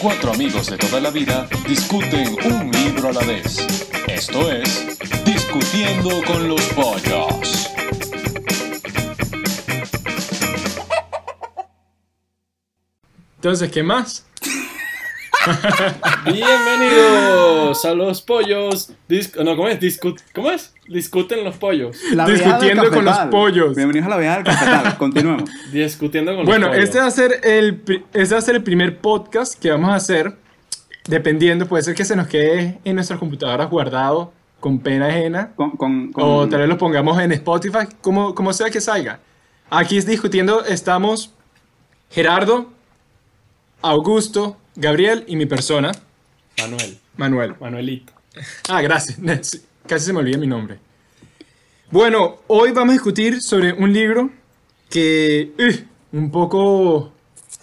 Cuatro amigos de toda la vida discuten un libro a la vez. Esto es Discutiendo con los Pollos. Entonces, ¿qué más? Bienvenidos a los pollos. No, ¿cómo es? Discu- ¿Cómo es? Discuten los pollos. La Discutiendo con los pollos. Bienvenidos a la vieja del cafetal. Continuemos. Discutiendo con Bueno, los pollos. este va a ser el este va a ser el primer podcast que vamos a hacer. Dependiendo, puede ser que se nos quede en nuestras computadoras guardado con pena ajena. Con, con, con- O tal vez lo pongamos en Spotify, como, como sea que salga. Aquí es discutiendo, estamos Gerardo, Augusto, Gabriel y mi persona, Manuel. Manuel. Manuelito. Ah, gracias. Casi se me olvida mi nombre. Bueno, hoy vamos a discutir sobre un libro que uh, un poco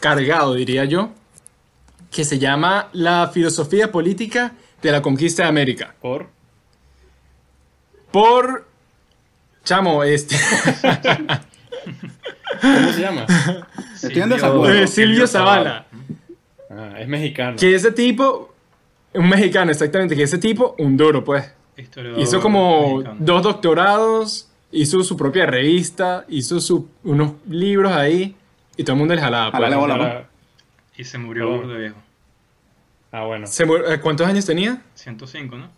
cargado, diría yo, que se llama La filosofía política de la conquista de América. Por. Por chamo, este ¿Cómo se llama? Desacuerdo. eh, Silvio Zavala. Ah, es mexicano. Que ese tipo, un mexicano exactamente, que ese tipo, un duro, pues. Historiador Hizo como mexicano. dos doctorados, hizo su propia revista, hizo su- unos libros ahí y todo el mundo le jalaba. pues. Y se murió Oh. de viejo. Ah, bueno. Se mu- eh, ¿Cuántos años tenía? 105, ¿no?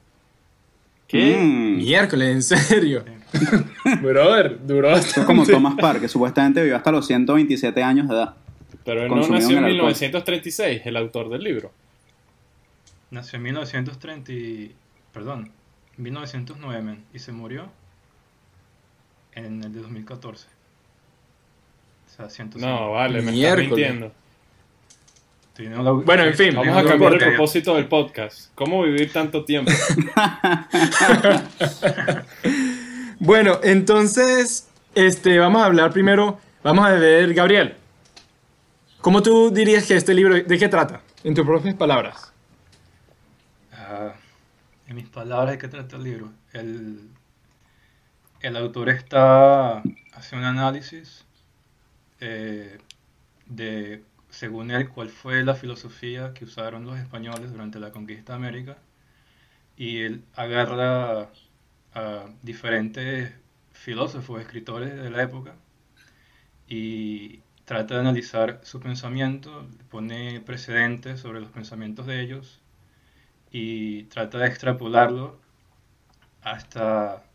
¿Qué? Mm. Miércoles, en serio. Brother, duró Esto es como Thomas Parr, que supuestamente vivió hasta los 127 años de edad. Pero él no nació en en el alcohol. 1936, el autor del libro. Nació en 1930 y... Perdón, 1909, men, y se murió en el de 2014. O sea, 105. No, vale, me estás mintiendo. Bueno, en fin, Vamos a cambiar el propósito del podcast. ¿Cómo vivir tanto tiempo? Bueno, entonces, este, vamos a hablar primero, vamos a ver, Gabriel. ¿Cómo tú dirías que este libro, de qué trata? En tus propias palabras. Ah, en mis palabras, ¿de qué trata el libro? El, autor está hace un análisis eh, de, según él, cuál fue la filosofía que usaron los españoles durante la conquista de América. Y él agarra a diferentes filósofos, escritores de la época y trata de analizar su pensamiento, pone precedentes sobre los pensamientos de ellos y trata de extrapolarlo hasta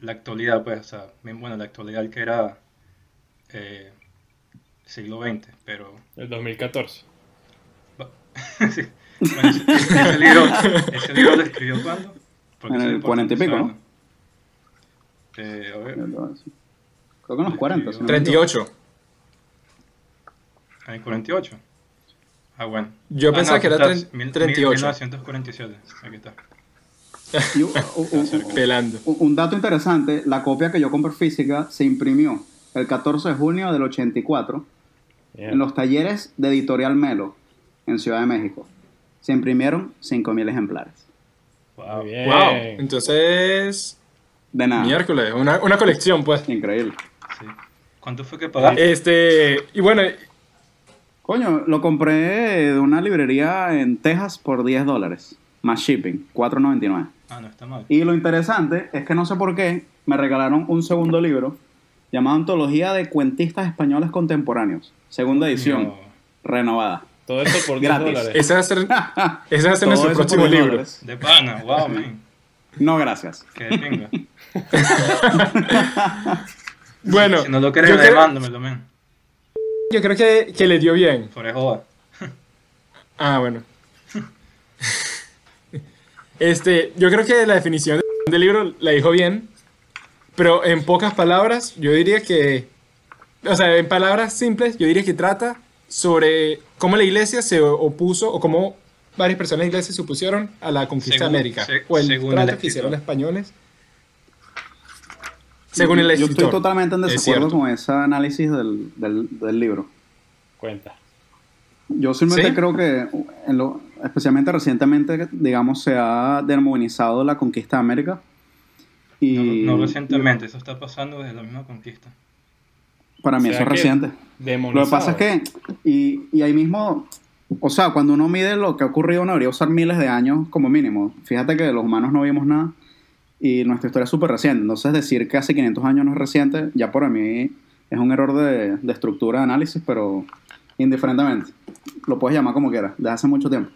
la actualidad, pues, o sea, bien, bueno, la actualidad que era eh, siglo XX, pero El 2014. sí. Bueno, ese, ese libro, ese libro lo escribió cuándo? Porque En el importante 40 y pico, saberlo. Eh, a ver, Creo que en los 40. si no me 38. En el 48. Ah, bueno. Yo Ah, pensaba no, que era estás, tre- mil- 38. 1947, aquí está. Y un- un- un- Pelando. un- un dato interesante, la copia que yo compré física se imprimió el 14 de junio del 84 Bien. en los talleres de Editorial Melo en Ciudad de México. Se imprimieron 5.000 ejemplares. Wow. Bien. Wow. Entonces, De nada. miércoles, una, una colección, pues. Increíble. Sí. ¿Cuánto fue que pagaste? Este, y bueno, Coño, lo compré de una librería en Texas por 10 dólares. Más shipping, 4.99. Ah, no está mal. Y lo interesante es que no sé por qué me regalaron un segundo libro llamado Antología de Cuentistas Españoles Contemporáneos. Segunda edición, No. renovada. Todo esto por 10 Gratis. dólares. ese va a ser, ese va a ser nuestro eso próximo por 10 libro. dólares. De pana, wow, man. No, gracias. Qué de pinga. Bueno, si no lo quieres, yo, creo, demándamelo, man. Yo creo que, que le dio bien. Por joda. Ah, bueno. Este, yo creo que la definición del libro la dijo bien, pero en pocas palabras, yo diría que, o sea, en palabras simples, yo diría que trata sobre cómo la iglesia se opuso o cómo varias personas de la iglesia se opusieron a la conquista Según- de América se- o el trato que hicieron los españoles. Según el Yo escritor. estoy totalmente en Es desacuerdo con ese análisis del, del- del libro. Cuenta. Yo simplemente ¿Sí? creo que, en lo- especialmente recientemente, digamos, se ha demonizado la conquista de América. Y No, no recientemente, eso está pasando desde la misma conquista. para mí O sea eso es reciente. Lo Demonizado. que pasa es que, y, y ahí mismo, o sea, cuando uno mide lo que ha ocurrido, uno debería usar miles de años como mínimo. Fíjate que los humanos no vimos nada y nuestra historia es súper reciente. Entonces, decir hace 500 años no es reciente, ya por mí es un error de, de estructura de análisis, pero indiferentemente. Lo puedes llamar como quieras, desde hace mucho tiempo.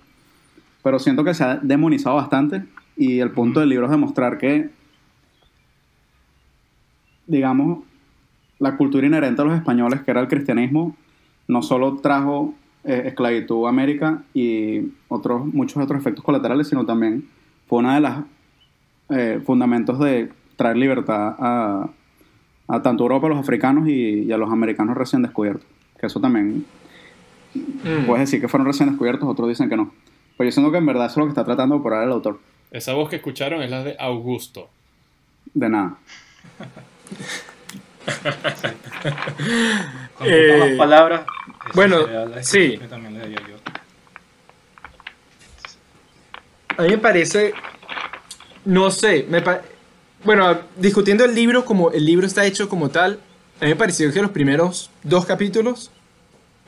Pero siento que se ha demonizado bastante y el punto del libro es demostrar que, digamos, la cultura inherente a los españoles, que era el cristianismo, no solo trajo eh, esclavitud a América y otros, muchos otros efectos colaterales, sino también fue uno de los eh, fundamentos de traer libertad a, a tanto Europa, a los africanos y, y a los americanos recién descubiertos. Que eso también Mm. puedes decir que fueron recién descubiertos, otros dicen que no. Pero yo siento que en verdad eso es lo que está tratando de probar el autor. Esa voz que escucharon es la de Augusto. De nada. Con Eh, las palabras. bueno, sí. descripción que también le daría yo. A mí me parece, no sé, me pa- bueno, discutiendo el libro como el libro está hecho como tal, a mí me pareció que los primeros dos capítulos,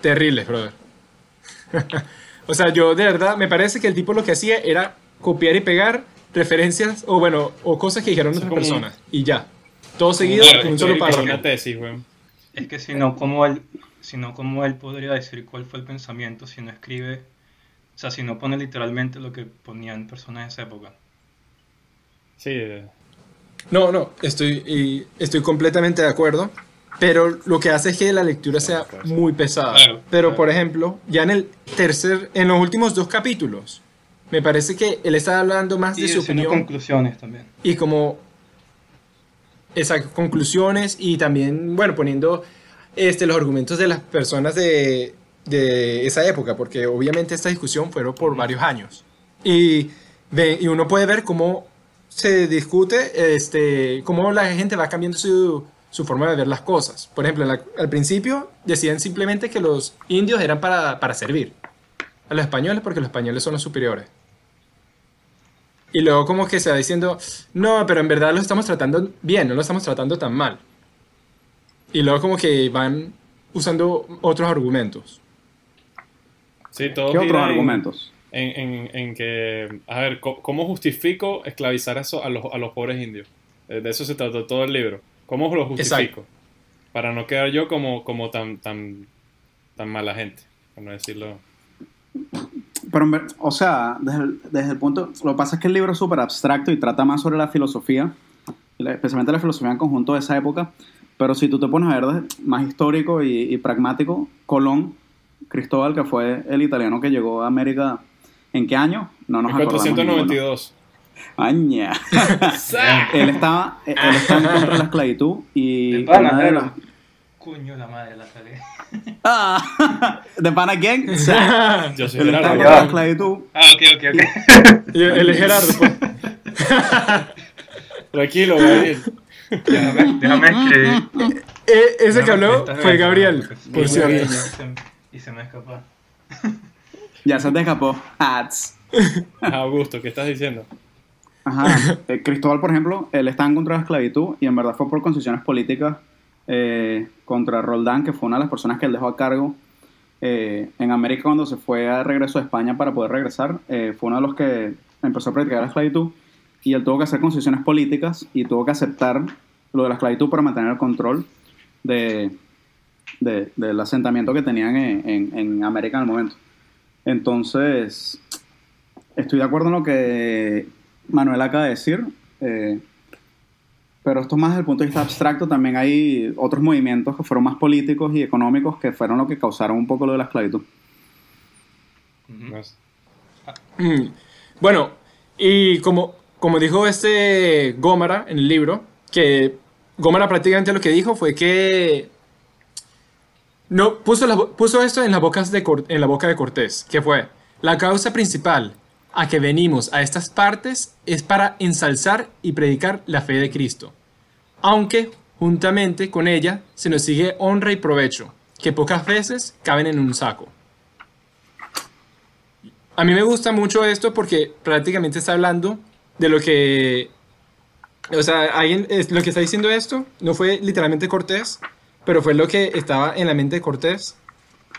terribles, brother. o sea, yo de verdad, me parece que el tipo lo que hacía era copiar y pegar referencias, o bueno, o cosas que dijeron otras personas, y ya. Todo seguido Claro, con un solo es párrafo. una tesis, weón. Es que si no, ¿cómo él, si no, ¿cómo él podría decir cuál fue el pensamiento si no escribe, o sea, si no pone literalmente lo que ponían personas de esa época? Sí, No, no, estoy, y estoy completamente de acuerdo. Pero lo que hace es que la lectura sea muy pesada. Claro, pero, claro. por ejemplo, ya en el tercer, en los últimos dos capítulos, me parece que él está hablando más Y de su opinión conclusiones también. y como esas conclusiones y también, bueno, poniendo este, los argumentos de las personas de, de esa época, porque obviamente esta discusión fueron por varios años. Y, ve- y uno puede ver cómo se discute, este, cómo la gente va cambiando su, su forma de ver las cosas. Por ejemplo, la- al principio decían simplemente que los indios eran para, para servir a los españoles porque los españoles son los superiores. Y luego como que se va diciendo, no, pero en verdad lo estamos tratando bien, no lo estamos tratando tan mal. Y luego como que van usando otros argumentos. sí, todo ¿Qué otros en- argumentos? En, en- en que, a ver, ¿cómo justifico esclavizar a, eso- a, los, a los pobres indios? Eh, De eso se trató todo el libro. ¿Cómo lo justifico? Para no quedar yo como, como tan, tan, tan mala gente, por no decirlo. Pero, o sea, desde el, desde el punto... Lo que pasa es que el libro es súper abstracto y trata más sobre la filosofía, especialmente la filosofía en conjunto de esa época. Pero si tú te pones a ver más histórico y, y pragmático, Colón, Cristóbal, que fue el italiano que llegó a América, ¿en qué año? No nos acordamos ninguno. 1492. Aña. él estaba, él estaba en contra de la esclavitud y De pana, una de claro. las- Coño, la madre la cagué. Ah, ¿De pana quién? Yo soy Él en Gerardo. contra de la esclavitud. Ah, ok, ok, ok. Y él es Gerardo, pues. Tranquilo, Gabriel. déjame, déjame escribir. Eh, ese que habló fue Gabriel, por sí, cierto. y se- me escapa. Ya se te escapó. Hats. Augusto, ¿qué estás diciendo? Ajá. Eh, Cristóbal, por ejemplo, él estaba en contra de la esclavitud y en verdad fue por concesiones políticas eh, contra Roldán, que fue una de las personas que él dejó a cargo eh, en América cuando se fue a regreso a España para poder regresar. fue uno de los que empezó a practicar la esclavitud y él tuvo que hacer concesiones políticas y tuvo que aceptar lo de la esclavitud para mantener el control de, de- del asentamiento que tenían en, en- en América en el momento. Entonces, estoy de acuerdo en lo que Manuel acaba de decir, eh, pero esto más desde el punto de vista abstracto, también hay otros movimientos que fueron más políticos y económicos que fueron lo que causaron un poco lo de la esclavitud. Bueno, y como, como dijo este Gómara en el libro, que Gómara prácticamente lo que dijo fue que no puso, la esto en, Cor- en la boca de Cortés, que fue la causa principal a que venimos a estas partes es para ensalzar y predicar la fe de Cristo, aunque juntamente con ella se nos sigue honra y provecho, que pocas veces caben en un saco. A mí me gusta mucho esto porque prácticamente está hablando de lo que... O sea, alguien, lo que está diciendo esto no fue literalmente Cortés, pero fue lo que estaba en la mente de Cortés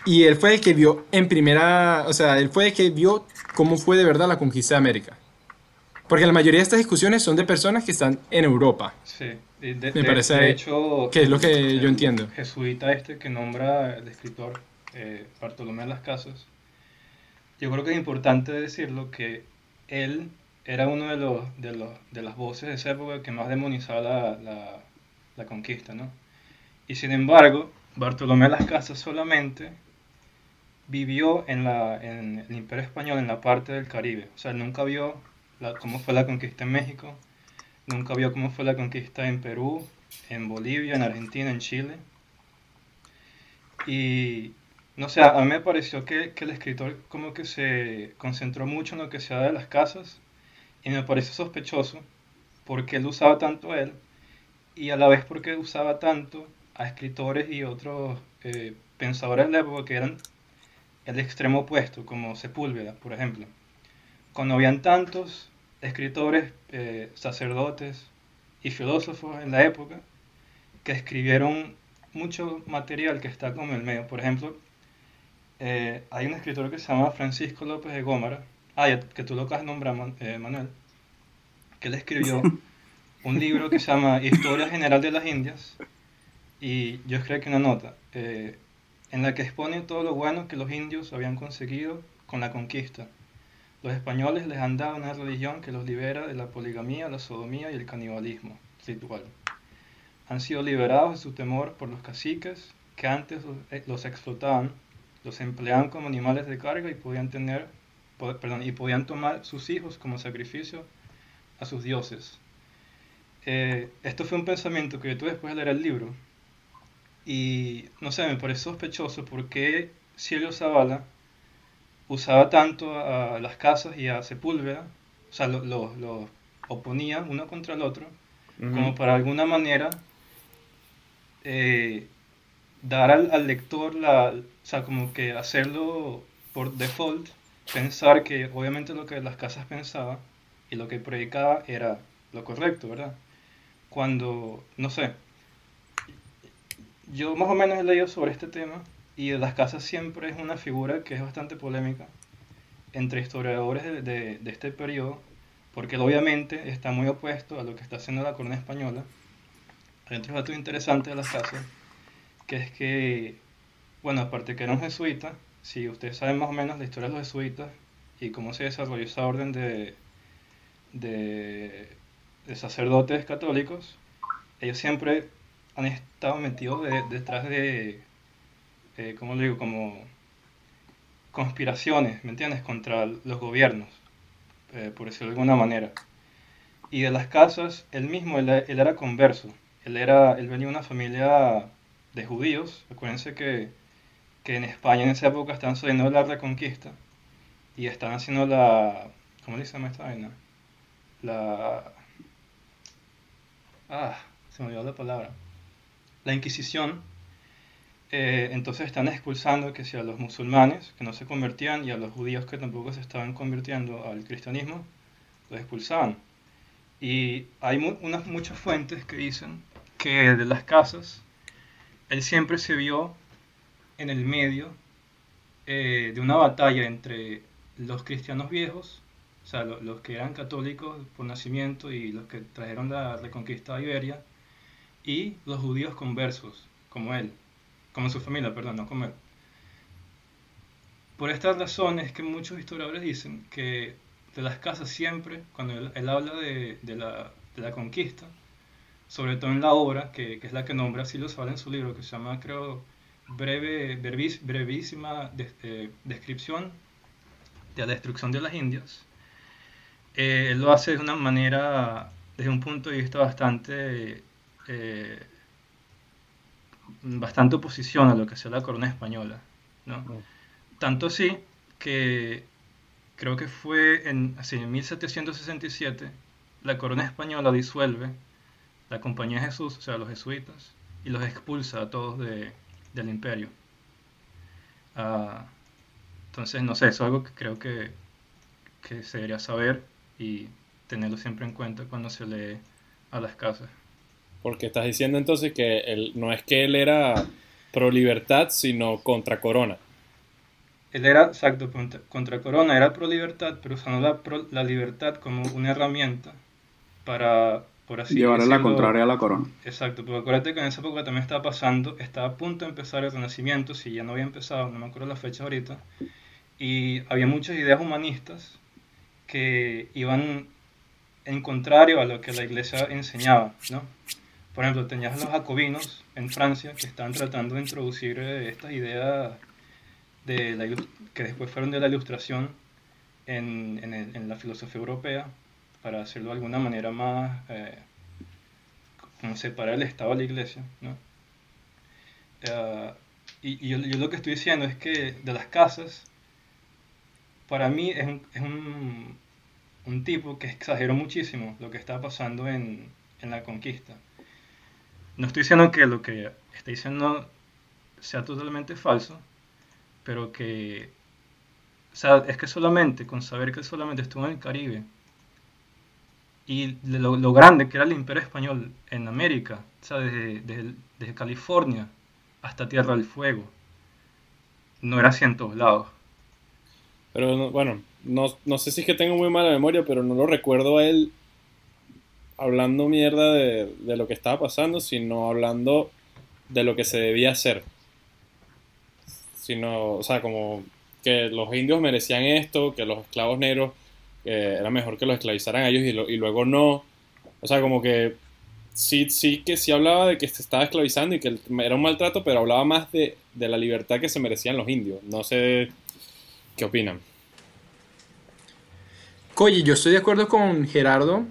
Y él fue el que vio en primera, o sea, él fue el que vio cómo fue de verdad la conquista de América. Porque la mayoría de estas discusiones son de personas que están en Europa. Sí, de, de- Me parece de hecho, que es lo que el yo entiendo. jesuita este que nombra el escritor eh, Bartolomé de las Casas, yo creo que es importante decirlo que él era uno de los, de los de las voces de esa época que más demonizaba la, la, la conquista, ¿no? Y sin embargo, Bartolomé las Casas solamente vivió en, la, en el Imperio Español, en la parte del Caribe. O sea, nunca vio la- cómo fue la conquista en México, nunca vio cómo fue la conquista en Perú, en Bolivia, en Argentina, en Chile. Y no sé, a mí me pareció que, el escritor como que se concentró mucho en lo que se da de las casas y me parece sospechoso porque él usaba tanto él y a la vez porque usaba tanto a escritores y otros eh, pensadores de la época que eran el extremo opuesto, como Sepúlveda, por ejemplo. Cuando habían tantos escritores, eh, sacerdotes y filósofos en la época que escribieron mucho material que está como en el medio. Por ejemplo, eh, hay un escritor que se llama Francisco López de Gómara, ah, que tú lo acabas de nombrar, Man- Manuel, que él escribió un libro que se llama Historia General de las Indias, y yo escribí aquí una nota, eh, en la que expone todo lo bueno que los indios habían conseguido con la conquista. Los españoles les han dado una religión que los libera de la poligamía, la sodomía y el canibalismo ritual. Han sido liberados de su temor por los caciques que antes los, eh, explotaban, los empleaban como animales de carga y podían tener, perdón, y podían tomar sus hijos como sacrificio a sus dioses. Eh, esto fue un pensamiento que yo tuve después de leer el libro y no sé, me parece sospechoso porque Silvio Zavala usaba tanto a las casas y a Sepúlveda, o sea, los lo, lo oponía uno contra el otro, como para alguna manera eh, dar al, al lector la, o sea, como que hacerlo por default, pensar que obviamente lo que las casas pensaba y lo que predicaba era lo correcto, ¿verdad? Cuando, no sé, yo más o menos he leído sobre este tema y las casas siempre es una figura que es bastante polémica entre historiadores de, de- este periodo, porque obviamente está muy opuesto a lo que está haciendo la corona española. Hay otro dato interesante de las casas, que es que, bueno, aparte que era un jesuita, si ustedes saben más o menos la historia de los jesuitas y cómo se desarrolló esa orden de, de, de sacerdotes católicos, ellos siempre han estado metidos de- detrás de, eh, ¿cómo lo digo? Como conspiraciones, ¿me entiendes? Contra los gobiernos, eh, por decirlo de alguna manera. Y de las casas, él mismo, él, era converso. Él, era, él venía de una familia de judíos. Acuérdense que, que en España en esa época estaban sucediendo la reconquista y están haciendo la... ¿Cómo le llama esta vaina? La... Ah, se me olvidó la palabra. La Inquisición. Eh, entonces están expulsando que si a los musulmanes que no se convertían y a los judíos que tampoco se estaban convirtiendo al cristianismo, los expulsaban. Y hay unas muchas fuentes que dicen que de las casas, él siempre se vio en el medio eh, de una batalla entre los cristianos viejos, o sea, lo- los que eran católicos por nacimiento y los que trajeron la reconquista a Iberia, y los judíos conversos, como él, como su familia, perdón, no como él. Por estas razones es que muchos historiadores dicen que de las casas siempre, cuando él, habla de, la, de la conquista, sobre todo en la obra, que, que es la que nombra Silvio Zavala en su libro, que se llama, creo, breve, brevis- brevísima eh, descripción de la destrucción de las Indias, eh, él lo hace de una manera, desde un punto de vista bastante, eh, bastante oposición a lo que hacía la corona española, ¿no? Tanto así que creo que fue en, así, en 1767 la corona española disuelve la Compañía de Jesús, o sea, los jesuitas, y los expulsa a todos de- del imperio. Ah, entonces, no sé, eso es algo que creo que, que se debería saber y tenerlo siempre en cuenta cuando se lee a las casas. Porque estás diciendo entonces que él, no es que él era pro libertad, sino contra corona. él era, exacto, contra, contra Corona, era pro libertad, pero usando la, pro- la libertad como una herramienta para, por así Llevarle la contraria a la corona. Exacto, porque acuérdate que en esa época también estaba pasando, estaba a punto de empezar el Renacimiento, si ya no había empezado, no me acuerdo la fecha ahorita, y había muchas ideas humanistas que iban en contrario a lo que la iglesia enseñaba, ¿no? Por ejemplo, tenías los jacobinos en Francia que estaban tratando de introducir eh, estas ideas de la que después fueron de la ilustración en, la filosofía europea para hacerlo de alguna manera más... eh, como separar el Estado de la Iglesia, ¿no? Eh, y yo, lo que estoy diciendo es que de las casas, para mí es un tipo que exageró muchísimo lo que estaba pasando en, en la conquista. No estoy diciendo que lo que está diciendo sea totalmente falso, pero que, o sea, es que solamente con saber que solamente estuvo en el Caribe y lo, grande que era el imperio español en América, o sea, desde, desde, California hasta Tierra del Fuego, no era así en todos lados. Pero no- bueno, no, no sé si es que tengo muy mala memoria, pero no lo recuerdo a él hablando mierda de, de lo que estaba pasando, sino hablando de lo que se debía hacer. Sino, o sea, como que los indios merecían esto, que los esclavos negros era mejor que los esclavizaran a ellos y, luego no. O sea, como que sí, sí que sí hablaba de que se estaba esclavizando y que era un maltrato, pero hablaba más de, de la libertad que se merecían los indios. No sé qué opinan. Oye, yo estoy de acuerdo con Gerardo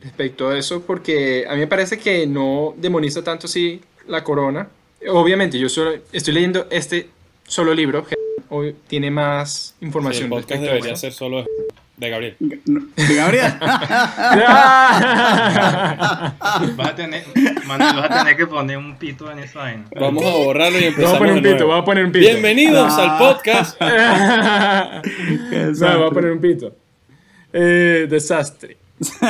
respecto a eso porque a mí me parece que no demoniza tanto así la corona. Obviamente, yo solo estoy leyendo este solo libro, hoy tiene más Sí, el información podcast respecto a debería eso. ser solo de, de Gabriel. De Gabriel. Vas a tener, Manuel, vas a tener que poner un pito en esa vaina. Vamos a borrarlo y Vamos a empezamos poner un pito, vamos a poner un pito. Bienvenidos al podcast. no, voy a poner un pito. Eh, desastre.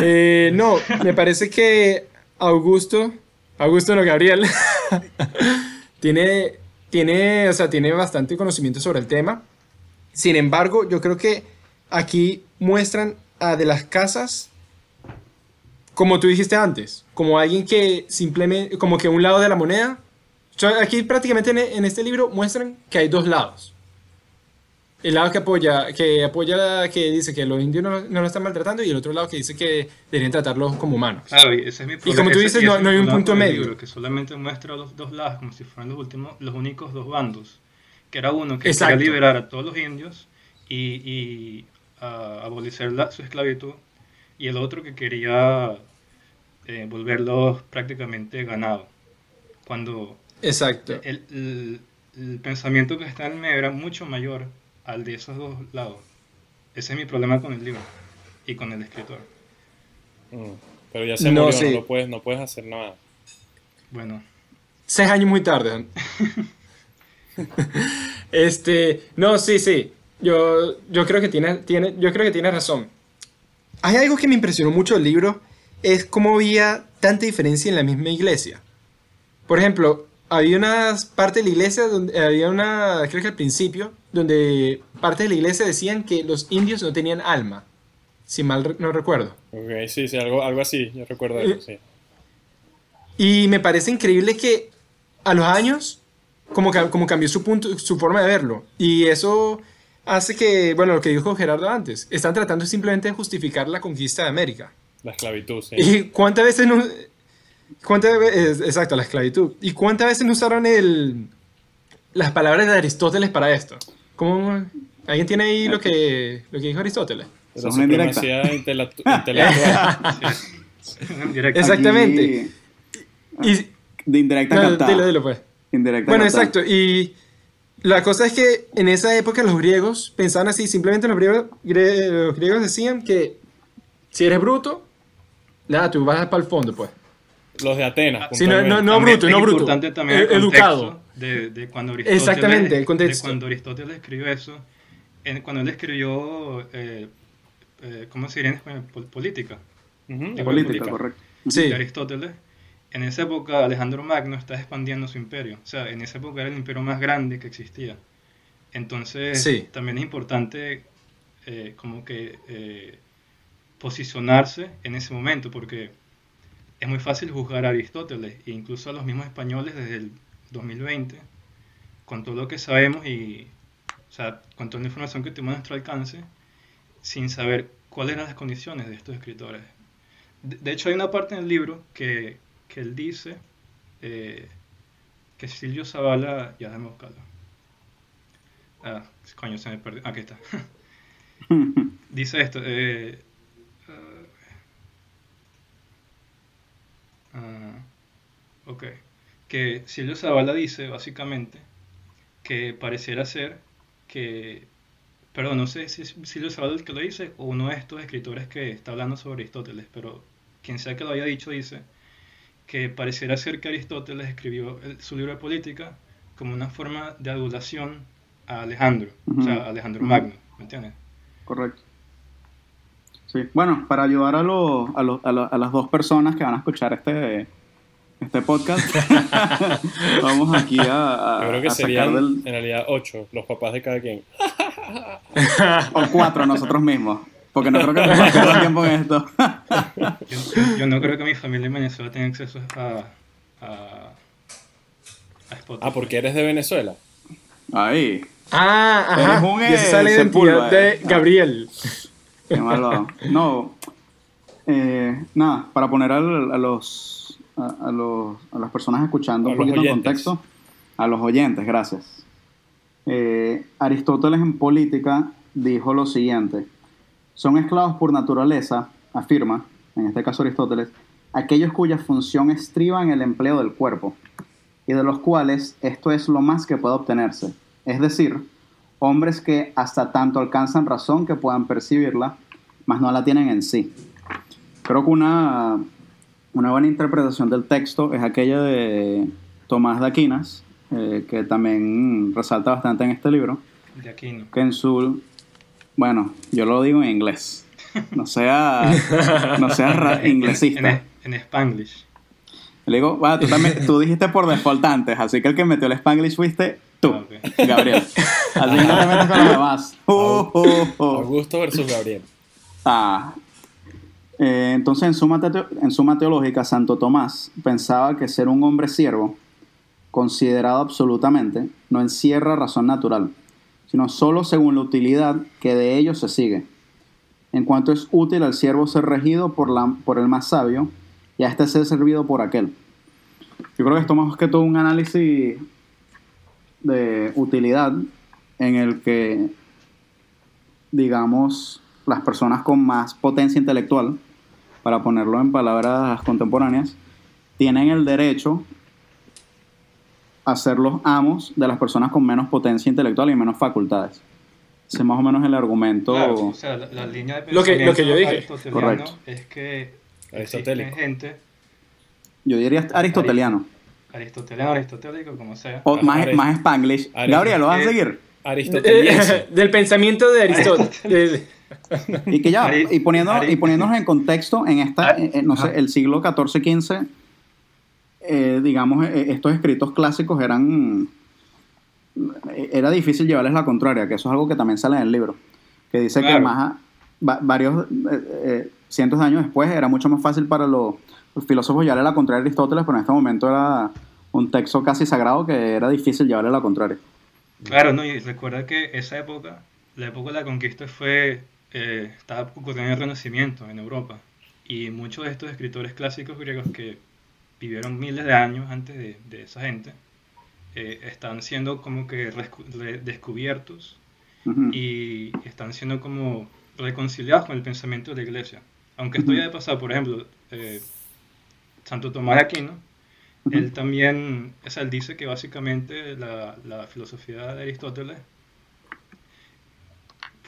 Eh, no, me parece que Augusto, Augusto no Gabriel, tiene, tiene, o sea, tiene bastante conocimiento sobre el tema. Sin embargo, yo creo que aquí muestran a de las casas, como tú dijiste antes, como alguien que simplemente, como que un lado de la moneda. Aquí prácticamente en, en este libro muestran que hay dos lados. El lado que apoya, que apoya, que dice que los indios no, no lo están maltratando y el otro lado que dice que deberían tratarlos como humanos. Claro, y ese es mi Y como tú ese- dices, no- hay un problema punto medio. libro, que solamente muestra los dos lados como si fueran los últimos, los únicos dos bandos. Que era uno que Exacto. quería liberar a todos los indios y, y ah, abolir la- su esclavitud, y el otro que quería eh, volverlos prácticamente ganado. Cuando Exacto. el, el- el pensamiento que está en el medio era mucho mayor al de esos dos lados. Ese es mi problema con el libro y con el escritor. Mm, Pero ya se No, murió, sí. no, lo puedes, no puedes hacer nada. Bueno, Seis años muy tarde. este, no, sí, sí. Yo, yo creo que tiene, tiene, yo creo que tiene razón. Hay algo que me impresionó mucho del libro, es cómo había tanta diferencia en la misma iglesia. Por ejemplo, había unas partes de la iglesia donde había una, creo que al principio, donde partes de la iglesia decían que los indios no tenían alma. Si mal no recuerdo. Ok, sí, sí, algo, algo así, yo recuerdo eso, sí. Y me parece increíble que a los años, como, como cambió su, punto, su forma de verlo. Y eso hace que, bueno, lo que dijo Gerardo antes, están tratando simplemente de justificar la conquista de América. La esclavitud, sí. ¿Y cuántas veces no... Cuántas veces, exacto, la esclavitud. ¿Y cuántas veces no usaron el, las palabras de Aristóteles para esto? ¿Cómo, ¿Alguien tiene ahí lo que, lo que dijo Aristóteles? La Son una supremacía intelectual. directamente. Exactamente. Aquí, Y, de indirecta no, captada. dilo, dilo, pues. Indirecta Bueno, captada. exacto. Y la cosa es que en esa época los griegos pensaban así. Simplemente los griegos, los griegos decían que si eres bruto, nada, tú vas para el fondo, pues. Los de Atenas, Sí, no, no, no bruto, es no bruto. importante también el Eh, educado. De, de cuando Aristóteles, Exactamente, el contexto. De cuando Aristóteles escribió eso, en- cuando él escribió, eh, eh, ¿cómo se diría en español? Pol- Política. Ujú, de la Política, correcto. Sí. de Aristóteles, en esa época Alejandro Magno está expandiendo su imperio. O sea, en esa época era el imperio más grande que existía. Entonces, también es importante eh, como que eh, posicionarse en ese momento, porque es muy fácil juzgar a Aristóteles, e incluso a los mismos españoles desde el 2020, con todo lo que sabemos y, o sea, con toda la información que tenemos a nuestro alcance, sin saber cuáles eran las condiciones de estos escritores. De, hecho, hay una parte en el libro que, que él dice eh, que Silvio Zavala, ya déjame buscarlo. Ah, coño, se me perdió. Aquí está. dice esto. Eh, uh, ok. Que Silvio Zavala dice, básicamente, que pareciera ser que perdón, no sé si es Silvio Zavala el que lo dice o uno de estos escritores que está hablando sobre Aristóteles, pero quien sea que lo haya dicho dice que pareciera ser que Aristóteles escribió su libro de política como una forma de adulación a Alejandro, o sea, a Alejandro Magno, ¿me entiendes? Correcto. Sí, bueno, para ayudar a, a, a, las dos personas que van a escuchar este, este podcast, vamos aquí a, Yo creo que serían en realidad ocho, los papás de cada quien. o cuatro nosotros mismos. Porque no creo que nos el tiempo en esto. yo, no creo que mi familia en Venezuela tenga acceso a, a, Spotify. Ah, porque eres de Venezuela. Ahí. Ah, ajá. Un, y sale identidad de Gabriel. Qué No. Eh, nada, para poner a, los, a, los, a las personas escuchando un poquito en contexto, a los oyentes, gracias. Eh, Aristóteles en política dijo lo siguiente, son esclavos por naturaleza, afirma, en este caso Aristóteles, aquellos cuya función estriba en el empleo del cuerpo, y de los cuales esto es lo más que puede obtenerse, es decir, hombres que hasta tanto alcanzan razón que puedan percibirla, mas no la tienen en sí. Creo que una, una buena interpretación del texto es aquella de Tomás de Aquinas, eh, que también resalta bastante en este libro. De Aquino. Que en su. Bueno, yo lo digo en inglés. No sea. no sea inglesista. En, Spanglish. Le digo, bueno, tú, también, tú dijiste por default antes, así que el que metió el Spanglish fuiste tú, ah, Gabriel. Así no te metas con los demás. Uh, uh, uh. Augusto versus Gabriel. Ah. Eh, entonces, en suma, en suma teológica, Santo Tomás pensaba que ser un hombre siervo considerado absolutamente, no encierra razón natural, sino solo según la utilidad que de ello se sigue. En cuanto es útil al siervo ser regido por, la, por el más sabio y a este ser servido por aquel. Yo creo que esto más que todo un análisis de utilidad en el que, digamos, las personas con más potencia intelectual, para ponerlo en palabras contemporáneas, tienen el derecho a ser los amos de las personas con menos potencia intelectual y menos facultades. Ese es más o menos el argumento. o sea, la, línea de lo que, lo que yo dije. Correcto. es que aristotélico. gente. Yo diría aristoteliano. Aristoteliano, aristotélico, como sea. O más, más spanglish. Gabriel, ¿lo vas a seguir? Aristoteliano. Del pensamiento de Aristóteles. y que ya, y, poniendo, y poniéndonos en contexto, en esta, no sé, el siglo XIV-XV eh, digamos, eh, estos escritos clásicos eran... Era difícil llevarles la contraria, que eso es algo que también sale en el libro, que dice que más varios eh, cientos de años después era mucho más fácil para los, filósofos llevarle la contraria a Aristóteles, pero en este momento era un texto casi sagrado que era difícil llevarle la contraria. Claro, no, y recuerda que esa época, la época de la conquista fue, estaba ocurriendo el Renacimiento en Europa, y muchos de estos escritores clásicos griegos que vivieron miles de años antes de, esa gente, eh, están siendo como que descubiertos y están siendo como reconciliados con el pensamiento de la iglesia. Aunque esto ya de pasado, por ejemplo, eh, Santo Tomás de Aquino, él también, o sea, él dice que básicamente la, la filosofía de Aristóteles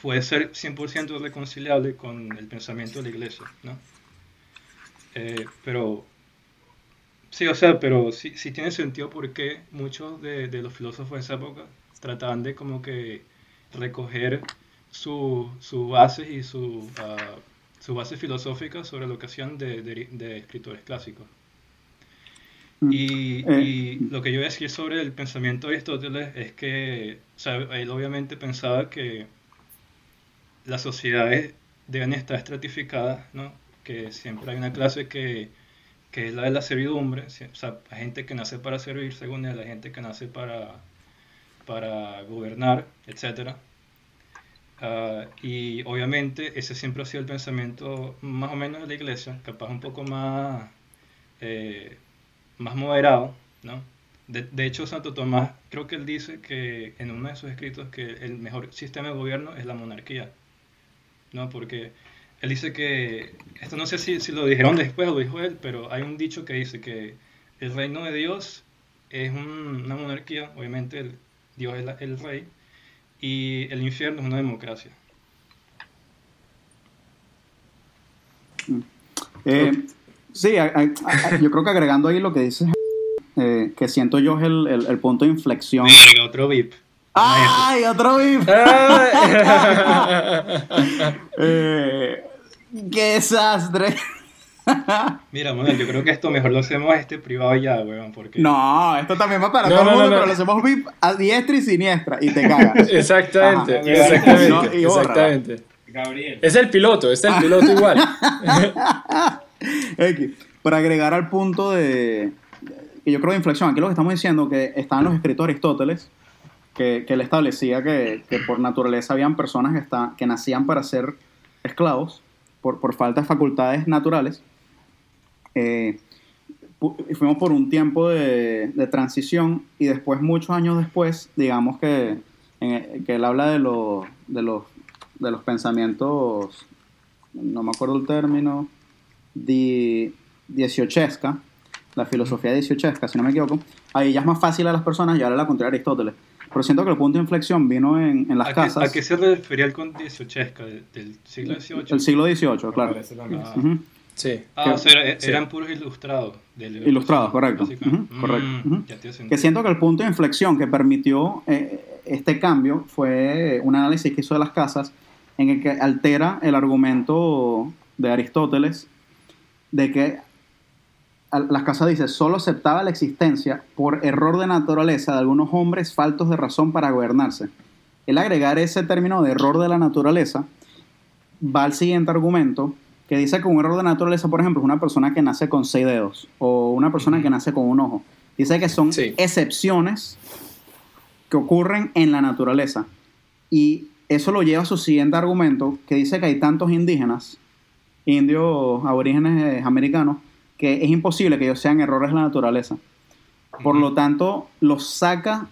puede ser 100% reconciliable con el pensamiento de la iglesia, ¿no? Eh, pero Sí, o sea, pero sí, sí tiene sentido porque muchos de, de, los filósofos de esa época trataban de como que recoger sus su bases y su, uh, su base filosófica sobre la ocasión de, de, escritores clásicos. Y, eh, y, lo que yo voy a decir sobre el pensamiento de Aristóteles es que o sea, él obviamente pensaba que las sociedades deben estar estratificadas, ¿no? que siempre hay una clase que, que es la de la servidumbre, o sea, hay gente que nace para servir, según él, hay gente que nace para, para gobernar, etc. Ah, y obviamente ese siempre ha sido el pensamiento más o menos de la iglesia, capaz un poco más, eh, más moderado, ¿no? De, de, hecho, Santo Tomás, creo que él dice que en uno de sus escritos que el mejor sistema de gobierno es la monarquía, ¿no? Porque él dice que, esto no sé si, si lo dijeron después o lo dijo él, pero hay un dicho que dice que el reino de Dios es una monarquía, obviamente el, Dios es el rey, y el infierno es una democracia. Eh, sí, yo creo que agregando ahí lo que dices, eh, que siento yo es el, el, punto de inflexión. otro VIP. ¡Ay, otro VIP! eh, ¡Qué desastre! Mira, Manuel, yo creo que esto mejor lo hacemos a este privado ya, weón, porque... No, esto también va para todo el mundo, pero lo hacemos VIP a diestra y siniestra y te cagas. exactamente, exactamente, exactamente. Gabriel. Es el piloto, es el piloto igual. Para agregar al punto de... Que yo creo de inflexión, aquí lo que estamos diciendo que estaban los escritos Aristóteles, que, que él establecía que, que, por naturaleza habían personas que, está, que nacían para ser esclavos, por, por falta de facultades naturales. Eh, fuimos por un tiempo de, de, transición y después, muchos años después, digamos que, que él habla de, lo, de, los, de los pensamientos, no me acuerdo el término, di, dieciochesca, la filosofía dieciochesca, si no me equivoco, ahí ya es más fácil a las personas llevarle la contraria a Aristóteles. Pero siento que el punto de inflexión vino en, en las ¿A casas. ¿A qué se refería el con dieciochesca? ¿Del siglo XVIII? El siglo XVIII, claro. Ah, sí. ah o sea, eran puros ilustrados. Ilustrados, correcto. correcto. que siento que el punto de inflexión que permitió eh, este cambio fue un análisis que hizo de las casas en el que altera el argumento de Aristóteles de que las casas dice, solo aceptaba la existencia por error de naturaleza de algunos hombres faltos de razón para gobernarse. El agregar ese término de error de la naturaleza va al siguiente argumento, que dice que un error de naturaleza, por ejemplo, es una persona que nace con seis dedos o una persona que nace con un ojo. Dice que son excepciones que ocurren en la naturaleza. Y eso lo lleva a su siguiente argumento, que dice que hay tantos indígenas, indios aborígenes americanos, que es imposible que ellos sean errores de la naturaleza. Por lo tanto, los saca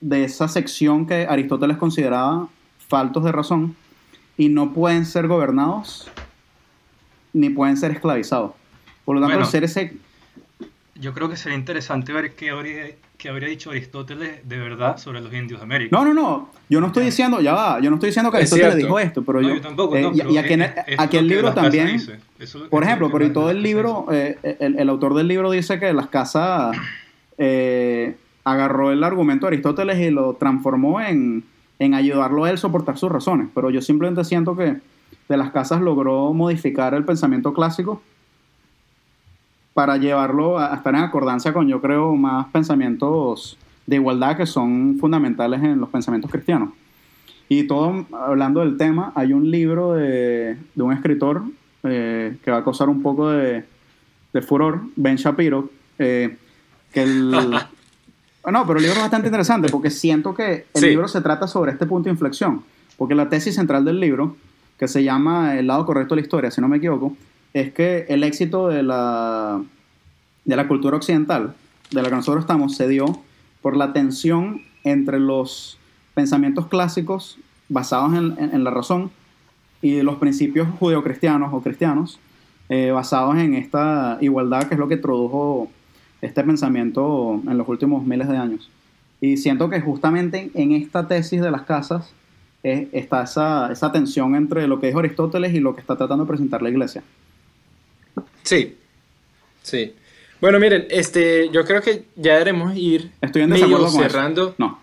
de esa sección que Aristóteles consideraba faltos de razón y no pueden ser gobernados ni pueden ser esclavizados. Por lo tanto, ser ese... Yo creo que sería interesante ver qué habría que habría dicho Aristóteles de verdad sobre los indios de América. No, no, no. Yo no estoy diciendo, ya va, yo no estoy diciendo que Aristóteles dijo esto, pero yo, tampoco. Eh, y, aquí, el libro también, por ejemplo, pero y todo el libro, eh, el, autor del libro dice que las casas eh, agarró el argumento de Aristóteles y lo transformó en, en ayudarlo a él soportar sus razones. Pero yo simplemente siento que de las casas logró modificar el pensamiento clásico para llevarlo a, estar en acordancia con, yo creo, más pensamientos de igualdad que son fundamentales en los pensamientos cristianos. Y todo, hablando del tema, hay un libro de, un escritor eh, que va a causar un poco de, de furor, Ben Shapiro, eh, que el... no, pero el libro es bastante interesante porque siento que el libro se trata sobre este punto de inflexión, porque la tesis central del libro, que se llama El lado correcto de la historia, si no me equivoco, es que el éxito de la, de la cultura occidental, de la que nosotros estamos, se dio por la tensión entre los pensamientos clásicos basados en, la razón y los principios judeocristianos o cristianos eh, basados en esta igualdad que es lo que introdujo este pensamiento en los últimos miles de años. Y siento que justamente en esta tesis de las casas eh, está esa, esa tensión entre lo que dijo Aristóteles y lo que está tratando de presentar la iglesia. Sí, sí. Bueno, miren, este, yo creo que ya deberemos ir Estoy medio cerrando. No.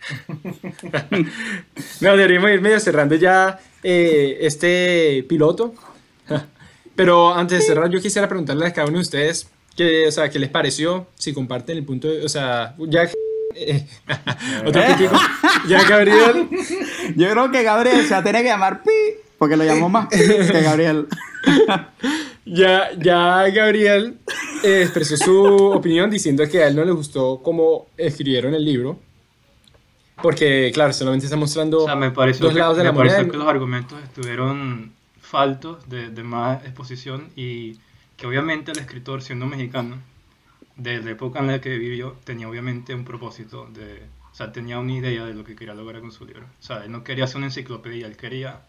no, deberíamos ir medio cerrando ya eh, este piloto. Pero antes de cerrar, yo quisiera preguntarle a cada uno de ustedes que, o sea, ¿qué les pareció? Si comparten el punto de, o sea, ya eh, otro crítico, ya Gabriel, Yo creo que Gabriel se va a tener que llamar Pi, porque lo llamó más Pi que Gabriel. ya, ya Gabriel eh, expresó su opinión diciendo que a él no le gustó cómo escribieron el libro. Porque, claro, solamente está mostrando O sea, me pareció, dos que, lados de me la pareció moneda. que los argumentos estuvieron faltos de, de más exposición y que obviamente el escritor, siendo mexicano, de la época en la que vivió, tenía obviamente un propósito, de, o sea, tenía una idea de lo que quería lograr con su libro. O sea, él no quería hacer una enciclopedia, él quería,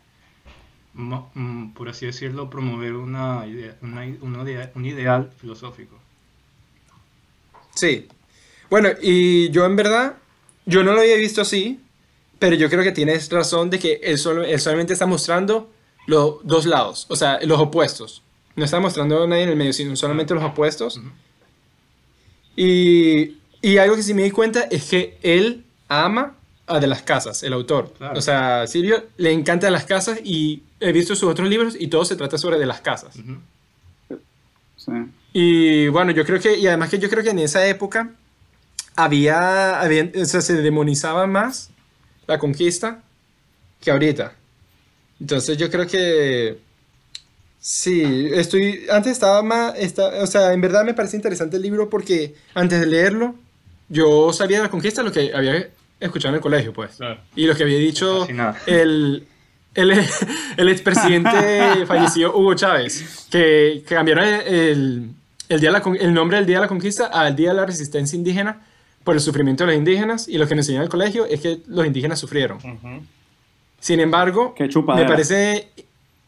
mm, por así decirlo, promover una idea, una, una idea- un ideal filosófico. Sí. Bueno, y yo en verdad, yo no lo había visto así, pero yo creo que tienes razón de que él, solo, él solamente está mostrando los dos lados, o sea, los opuestos. No está mostrando a nadie en el medio, sino solamente los opuestos. Ujú. Y, y algo que sí me di cuenta es que él ama a de las casas, el autor. Claro. O sea, Silvio le encantan las casas y he visto sus otros libros y todo se trata sobre de las casas. Sí. Y bueno, yo creo que, y además que yo creo que en esa época había, había- o sea, se demonizaba más la conquista que ahorita. Entonces yo creo que sí, estoy, antes estaba más, esta- o sea, en verdad me parece interesante el libro porque antes de leerlo, yo sabía de la conquista lo que había escuchado en el colegio, pues. Claro. Y lo que había dicho el, el, el expresidente fallecido Hugo Chávez, que, que cambiaron el, el- día de la el nombre del Día de la Conquista al Día de la Resistencia Indígena por el sufrimiento de los indígenas. Y lo que nos enseñó en el colegio es que los indígenas sufrieron. Sin embargo, Qué me parece,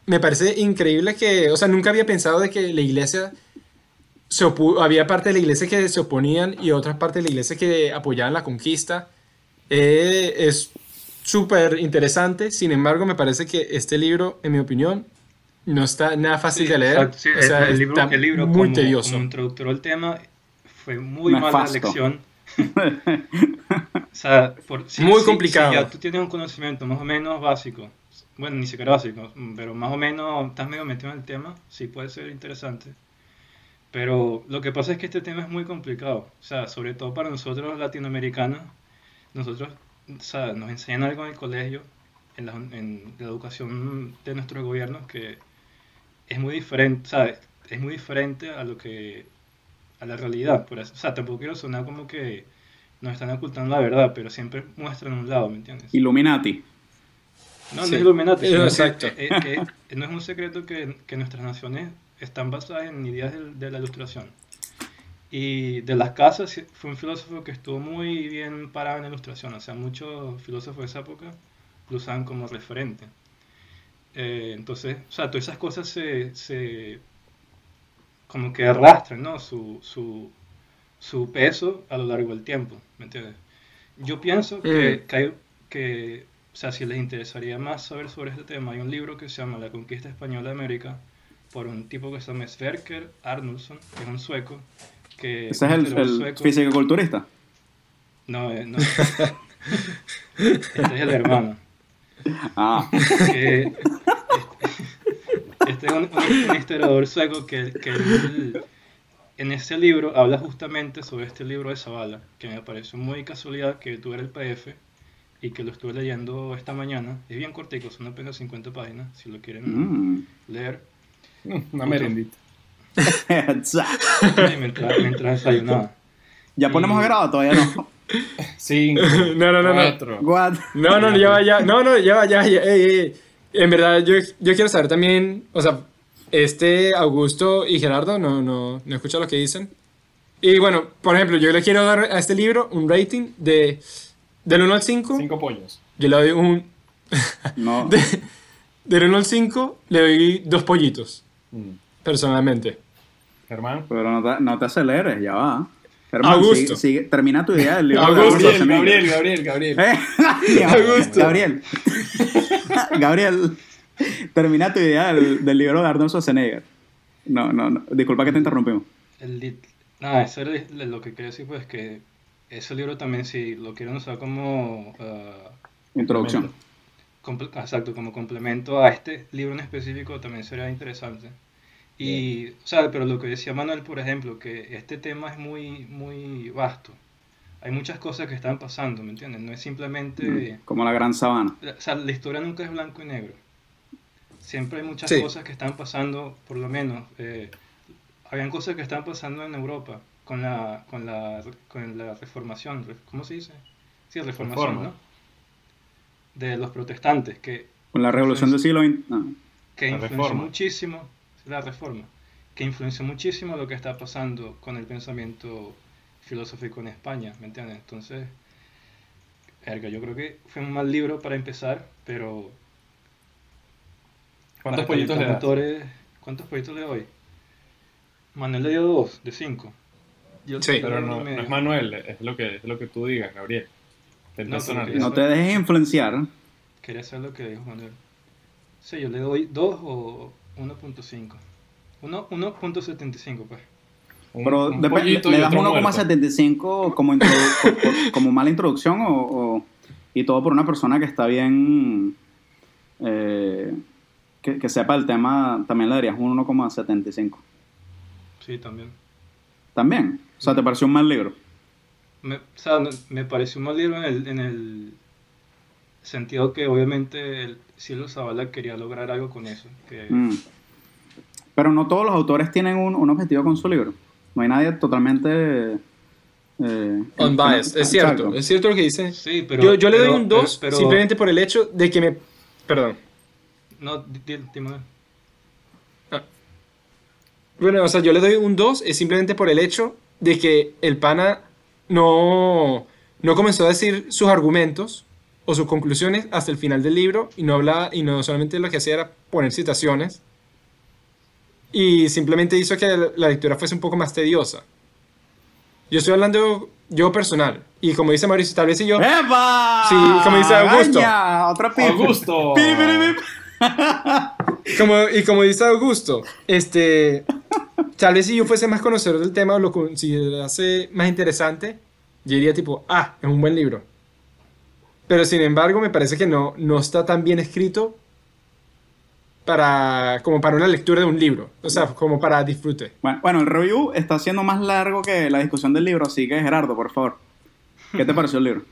me parece increíble que, o sea, nunca había pensado de que la iglesia se opu- había parte de la iglesia que se oponían y otras partes de la iglesia que apoyaban la conquista. Eh, es súper interesante, sin embargo, me parece que este libro, en mi opinión, no está nada fácil de leer. Exacto, sí, O sea, el, el libro, está el libro muy como, tedioso. como introductor al tema fue muy mala Nefasto. lección. o sea, por, si- Muy si- complicado. Si ya tú tienes un conocimiento más o menos básico, bueno, ni siquiera básico, pero más o menos estás medio metido en el tema, sí puede ser interesante. Pero lo que pasa es que este tema es muy complicado. O sea, sobre todo para nosotros latinoamericanos, nosotros, o sea, nos enseñan algo en el colegio, en la, en la educación de nuestros gobiernos, que es muy diferente, ¿sabes? Es muy diferente a lo que a la realidad, por eso, o sea, tampoco quiero sonar como que nos están ocultando la verdad, pero siempre muestran un lado, ¿me entiendes? Illuminati. No, Sí. no es Illuminati, Eh, que, exacto. eh, eh, eh, no es un secreto que, que nuestras naciones están basadas en ideas de, de la ilustración. Y de las casas fue un filósofo que estuvo muy bien parado en la ilustración, o sea, muchos filósofos de esa época lo usaban como referente. Eh, entonces, o sea, todas esas cosas se, se como que arrastran, ¿no? Su, su, su peso a lo largo del tiempo, ¿me entiendes? Yo pienso que, Mm. que, hay- que, o sea, si les interesaría más saber sobre este tema, hay un libro que se llama La conquista española de América, por un tipo que se llama Sverker Arnulfsson, que es un sueco. Que Ese es el, sueco. fisicoculturista. No, eh, no. este es el hermano. Ah, que este, este es un, un- un historiador sueco que, que en ese libro habla justamente sobre este libro de Zavala, que me pareció muy casualidad que tuviera el PDF y que lo estuve leyendo esta mañana. Es bien cortico, son apenas 50 páginas, si lo quieren mm. leer. Una merendita. Y mientras, mientras desayunaba. ¿Ya ponemos a grabar? Todavía no. Cinco, No, no, no, no. cuatro. What? No, no, ya va, ya. No, no, ya va, ya, ya. ey, ey. En verdad, yo, yo quiero saber también, o sea, este Augusto y Gerardo no, no, no escuchan lo que dicen. Y bueno, por ejemplo, yo le quiero dar a este libro un rating de del 1 al 5. Cinco pollos. Yo le doy un. No. De, del 1 al 5 le doy dos pollitos, Mm. personalmente. Germán. Pero no te, no te aceleres, ya va. Hermano, Augusto. sigue- sigue- termina tu idea del libro. de Augusto. Arnold Gabriel. Gabriel, Gabriel, Gabriel. Eh. Augusto. Gabriel. Gabriel. Termina tu idea del, del libro de Arnold Schwarzenegger. No, no, no. Disculpa que te interrumpimos. El lit- Nada, eso era lo que quería decir, pues que ese libro también, si lo quieren usar como. ah, Introducción. exacto, como complemento a este libro en específico, también sería interesante. Y, o sea, pero lo que decía Manuel, por ejemplo, que este tema es muy, muy vasto. Hay muchas cosas que están pasando, ¿me entiendes? No es simplemente... Mm, como la gran sabana. O sea, la historia nunca es blanco y negro. Siempre hay muchas cosas que están pasando, por lo menos. Eh, habían cosas que están pasando en Europa con la, con la, con la reformación. ¿Cómo se dice? Sí, reformación, ¿no? De los protestantes. que Con la revolución del siglo XX. Que influenció muchísimo la reforma, que influenció muchísimo lo que está pasando con el pensamiento filosófico en España, ¿me entiendes? Entonces, erga, yo creo que fue un mal libro para empezar, pero... ¿Cuántos pollitos le das? ¿Cuántos pollitos le doy? Manuel le dio dos, de cinco. Sí, pero no, es Manuel, es lo, que, es lo que tú digas, Gabriel. No, no, te dejes influenciar. Quería hacer lo que dijo Manuel. Sí, yo le doy dos o 1.5. 1.75 pues. Pero le das 1,75 como, como mala introducción o, y todo por una persona que está bien, eh, que, sepa el tema, también le darías un 1,75. Sí, también. ¿También? O sea, ¿te pareció un mal libro? Me, o sea, me pareció un mal libro en el, en el sentido que obviamente el Cielo Zavala quería lograr algo con eso. Mm. Pero no todos los autores tienen un, objetivo con su libro. No hay nadie totalmente... Eh, Unbiased, es cierto, es cierto lo que dice. Sí, pero, yo, le doy un 2 simplemente por el hecho de que me... Perdón. No, dime. Ah. Bueno, o sea, yo le doy un 2 es simplemente por el hecho de que el pana no, no comenzó a decir sus argumentos o sus conclusiones hasta el final del libro y no hablaba y no solamente lo que hacía era poner citaciones y simplemente hizo que la lectura fuese un poco más tediosa. Yo estoy hablando yo personal y como dice Mauricio, tal vez si yo ¡Eva! Sí, como dice Augusto. otra Augusto. como, y como dice Augusto, este tal vez si yo fuese más conocedor del tema o lo considerase más interesante, yo diría tipo, ah, es un buen libro. Pero sin embargo, me parece que no, no está tan bien escrito para, como para una lectura de un libro. O sea, como para disfrute. Bueno, el review está siendo más largo que la discusión del libro, así que Gerardo, por favor. ¿Qué te pareció el libro?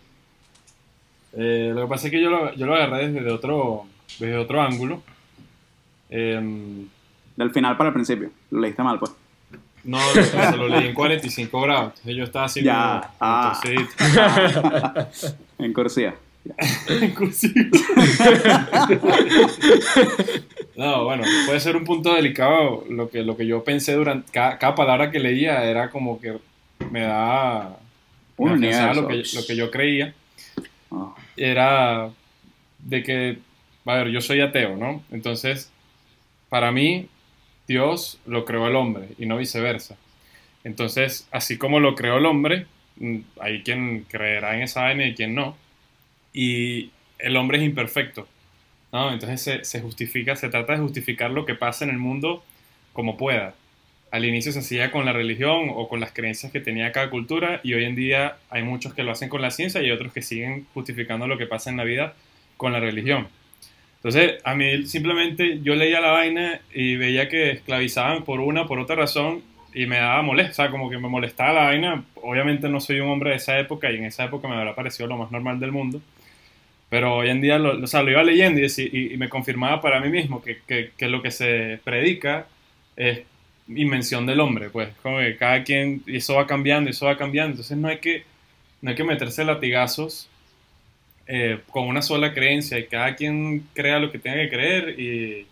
Eh, lo que pasa es que yo lo, yo lo agarré desde otro, desde otro ángulo. Em, del final para el principio. Lo leíste mal, pues. No, lo, lo leí en 45 grados. Entonces yo estaba así ya. ah. en cursiva. en cursiva. no, bueno, puede ser un punto delicado. Lo que, lo que yo pensé durante cada, palabra que leía era como que me da. lo, que, lo que yo creía. Ah. Era de que, a ver, yo soy ateo, ¿no? Entonces, para mí, Dios lo creó el hombre y no viceversa. Entonces, así como lo creó el hombre, mm, hay quien creerá en esa vaina y quien no. Y el hombre es imperfecto. ¿no? Entonces se, justifica, se trata de justificar lo que pasa en el mundo como pueda. Al inicio se hacía con la religión o con las creencias que tenía cada cultura y hoy en día hay muchos que lo hacen con la ciencia y otros que siguen justificando lo que pasa en la vida con la religión. Entonces, a mí simplemente yo leía la vaina y veía que esclavizaban por una, por otra razón y me daba molestia, o sea, como que me molestaba la vaina. Obviamente no soy un hombre de esa época y en esa época me habrá parecido lo más normal del mundo. Pero hoy en día lo, o sea, lo iba leyendo y, y, me confirmaba para mí mismo que, que, que, lo que se predica es invención del hombre, pues, como que cada quien, y eso va cambiando, y eso va cambiando. Entonces no hay que, no hay que meterse latigazos eh, con una sola creencia y cada quien crea lo que tenga que creer y,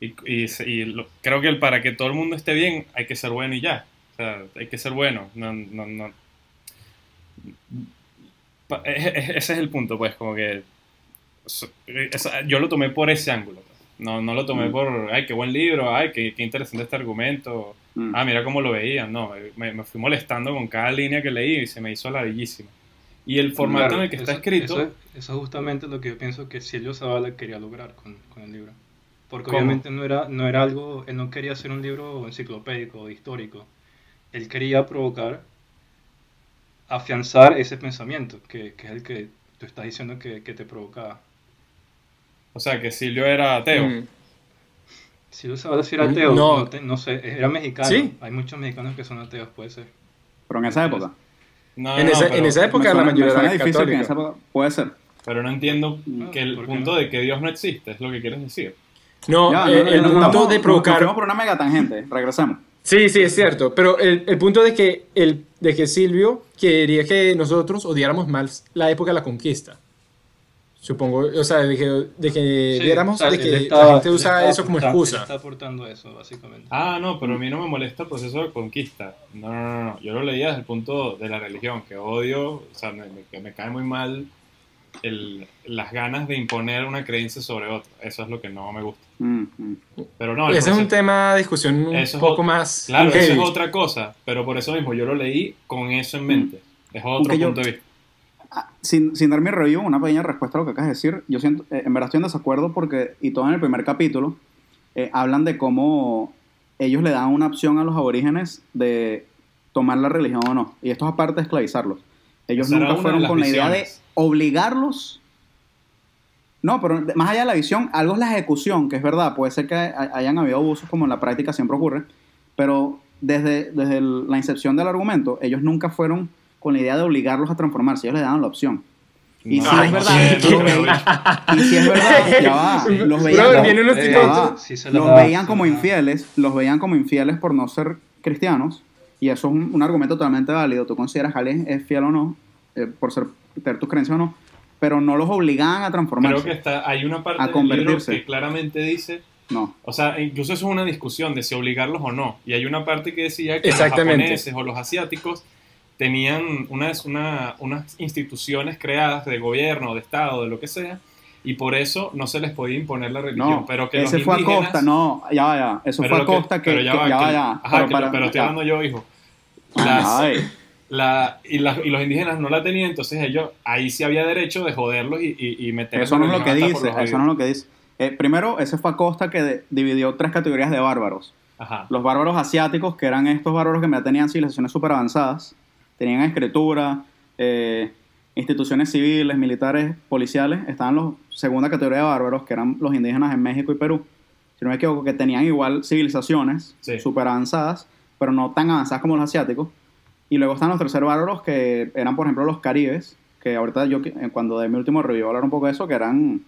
y, creo que para que todo el mundo esté bien hay que ser bueno y ya. O sea, hay que ser bueno. No, no, no. E, e, e, ese es el punto, pues, como que yo lo tomé por ese ángulo. Pues. No, no lo tomé mm. por, ay, qué buen libro, ay, qué, qué interesante este argumento. Mm. Ah, mira cómo lo veía. No, me, me, fui molestando con cada línea que leí y se me hizo ladillísimo. Y el formato en el que está escrito... Eso, es justamente lo que yo pienso que Silvio Zavala quería lograr con, con el libro. Porque obviamente no era, no era algo... Él no quería hacer un libro enciclopédico, histórico. Él quería provocar, afianzar ese pensamiento, que, que es el que tú estás diciendo que, que, te provocaba. O sea, que Silvio era ateo. Mm. Si se va a decir ateo, No. no, te- no sé, era mexicano. Sí. Hay muchos mexicanos que son ateos, puede ser. Pero en esa época. No, En no, esa- en esa época suena- la mayoría era difícil que en esa católica. época- Puede ser. pero no entiendo que el ¿por qué punto no? de que Dios no existe, es lo que quieres decir. No, Ya, eh, no, el no, no, punto no, de provocar... Nos por una mega tangente. Regresamos. Sí, sí, es cierto. Pero el, el punto de que, el, de que Silvio quería que nosotros odiáramos más la época de la conquista. Supongo, o sea, de que, de que Sí, viéramos sea, de que estaba- la gente usa estaba eso como excusa. Está aportando eso, básicamente. Ah, no, pero a mí no me molesta el proceso de conquista. No, no, no, no. Yo lo leía desde el punto de la religión, que odio, o sea, me, me- que me cae muy mal el- las ganas de imponer una creencia sobre otra. Eso es lo que no me gusta. Mm, mm. Pero no, Ese es un proceso- tema de discusión un Eso es poco ot- más Claro, eso heavy. es otra cosa, pero por eso mismo yo lo leí con eso en mente. Es otro Aunque yo- punto de vista. Ah, Sin, sin dar mi review, una pequeña respuesta a lo que acabas de decir. Yo siento, eh, en verdad estoy en desacuerdo porque, y todo en el primer capítulo, eh, hablan de cómo ellos le dan una opción a los aborígenes de tomar la religión o no. Y esto es aparte de esclavizarlos. Ellos Esa nunca fueron con la idea de obligarlos. No, pero más allá de la visión, algo es la ejecución, que es verdad, puede ser que hay- hayan habido abusos como en la práctica siempre ocurre, pero desde, desde la incepción del argumento, ellos nunca fueron con la idea de obligarlos a transformarse, ellos les daban la opción. Y No, si no es verdad, los no y si es verdad, ya va, los veían, viene unos Eh, va, sí los veían como infieles, los veían como infieles por no ser cristianos, y eso es un, un argumento totalmente válido. Tú consideras que alguien es fiel o no, eh, por ser, tener tus creencias o no, pero no los obligaban a transformarse. Creo que está, hay una parte A del libro convertirse. que claramente dice, No. o sea, incluso eso es una discusión de si obligarlos o no. Y hay una parte que decía que los japoneses o los asiáticos tenían unas, una- unas instituciones creadas de gobierno, de estado, de lo que sea, y por eso no se les podía imponer la religión. No, pero que ese los fue a costa, no, ya ya, eso fue a que- costa que, pero que- ya va, que- ya, ajá, pero para- pero estoy hablando yo, hijo. Las- la, y, los indígenas no la tenían, entonces ellos, ahí sí había derecho de joderlos y, y, y meter Eso no es lo que dice, eso no es lo que dice. Eh, primero, ese fue a costa que de- dividió tres categorías de bárbaros. Ajá. Los bárbaros asiáticos, que eran estos bárbaros que ya tenían civilizaciones súper avanzadas, tenían escritura, eh, instituciones civiles, militares, policiales, estaban los segunda categoría de bárbaros, que eran los indígenas en México y Perú. Si no me equivoco, que tenían igual civilizaciones Sí. súper avanzadas, pero no tan avanzadas como los asiáticos. Y luego están los tercer bárbaros, que eran, por ejemplo, los caribes, que ahorita yo, eh, cuando de mi último review, hablar un poco de eso, que eran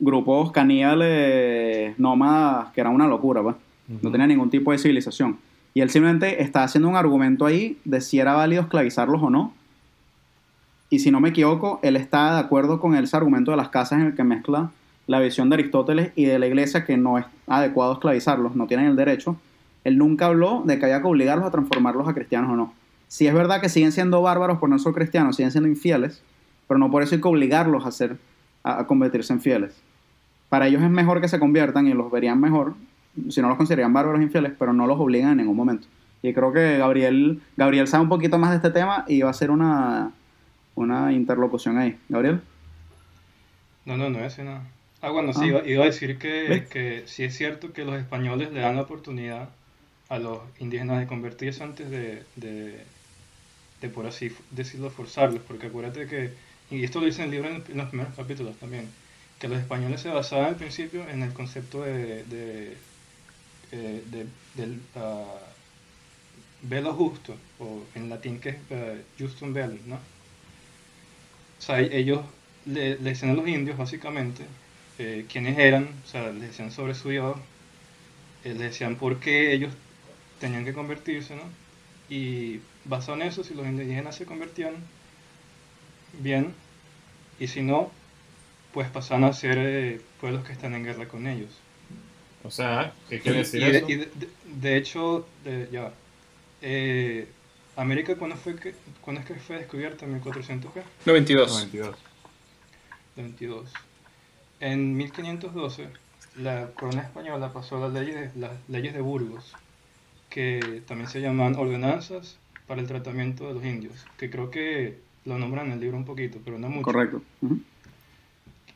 grupos caníbales, nómadas, que eran una locura, pues. No Ujú. tenía ningún tipo de civilización. Y él simplemente está haciendo un argumento ahí de si era válido esclavizarlos o no. Y si no me equivoco, él está de acuerdo con ese argumento de las casas en el que mezcla la visión de Aristóteles y de la iglesia que no es adecuado esclavizarlos, no tienen el derecho. Él nunca habló de que había que obligarlos a transformarlos a cristianos o no. Si es verdad que siguen siendo bárbaros por no ser cristianos, siguen siendo infieles, pero no por eso hay que obligarlos a, ser, a, a convertirse en fieles. Para ellos es mejor que se conviertan y los verían mejor, si no los considerarían bárbaros infieles, pero no los obligan en ningún momento. Y creo que Gabriel, Gabriel sabe un poquito más de este tema y va a hacer una, una interlocución ahí. Gabriel. No, no, no voy a decir nada. Ah, bueno, sí, Ah. iba, iba a decir que, que sí es cierto que los españoles le dan la oportunidad a los indígenas de convertirse antes de, de, de por así decirlo, forzarlos, porque acuérdate que, y esto lo dice en el libro en, en los primeros capítulos también, que los españoles se basaban al principio en el concepto de, de, de- del ah, velo justo, o en latín que es ah, justum velum, ¿no? O sea, ellos le, decían a los indios básicamente eh, quiénes eran, o sea, les decían sobre su Dios, eh, les decían por qué ellos tenían que convertirse, ¿no? Y basado en eso, si los indígenas se convertían, bien, y si no, pues pasaban a ser eh, pueblos que están en guerra con ellos. O sea, ¿qué quiere decir y de, eso? y de- de- de hecho, de- ya, va. eh, América, ¿cuándo, fue que, ¿cuándo es que fue descubierta? ¿En 1400 qué? 92. 92. 22. En 1512, la corona española pasó las leyes, las leyes de Burgos, que también se llaman ordenanzas para el tratamiento de los indios, que creo que lo nombran en el libro un poquito, pero no mucho. Correcto.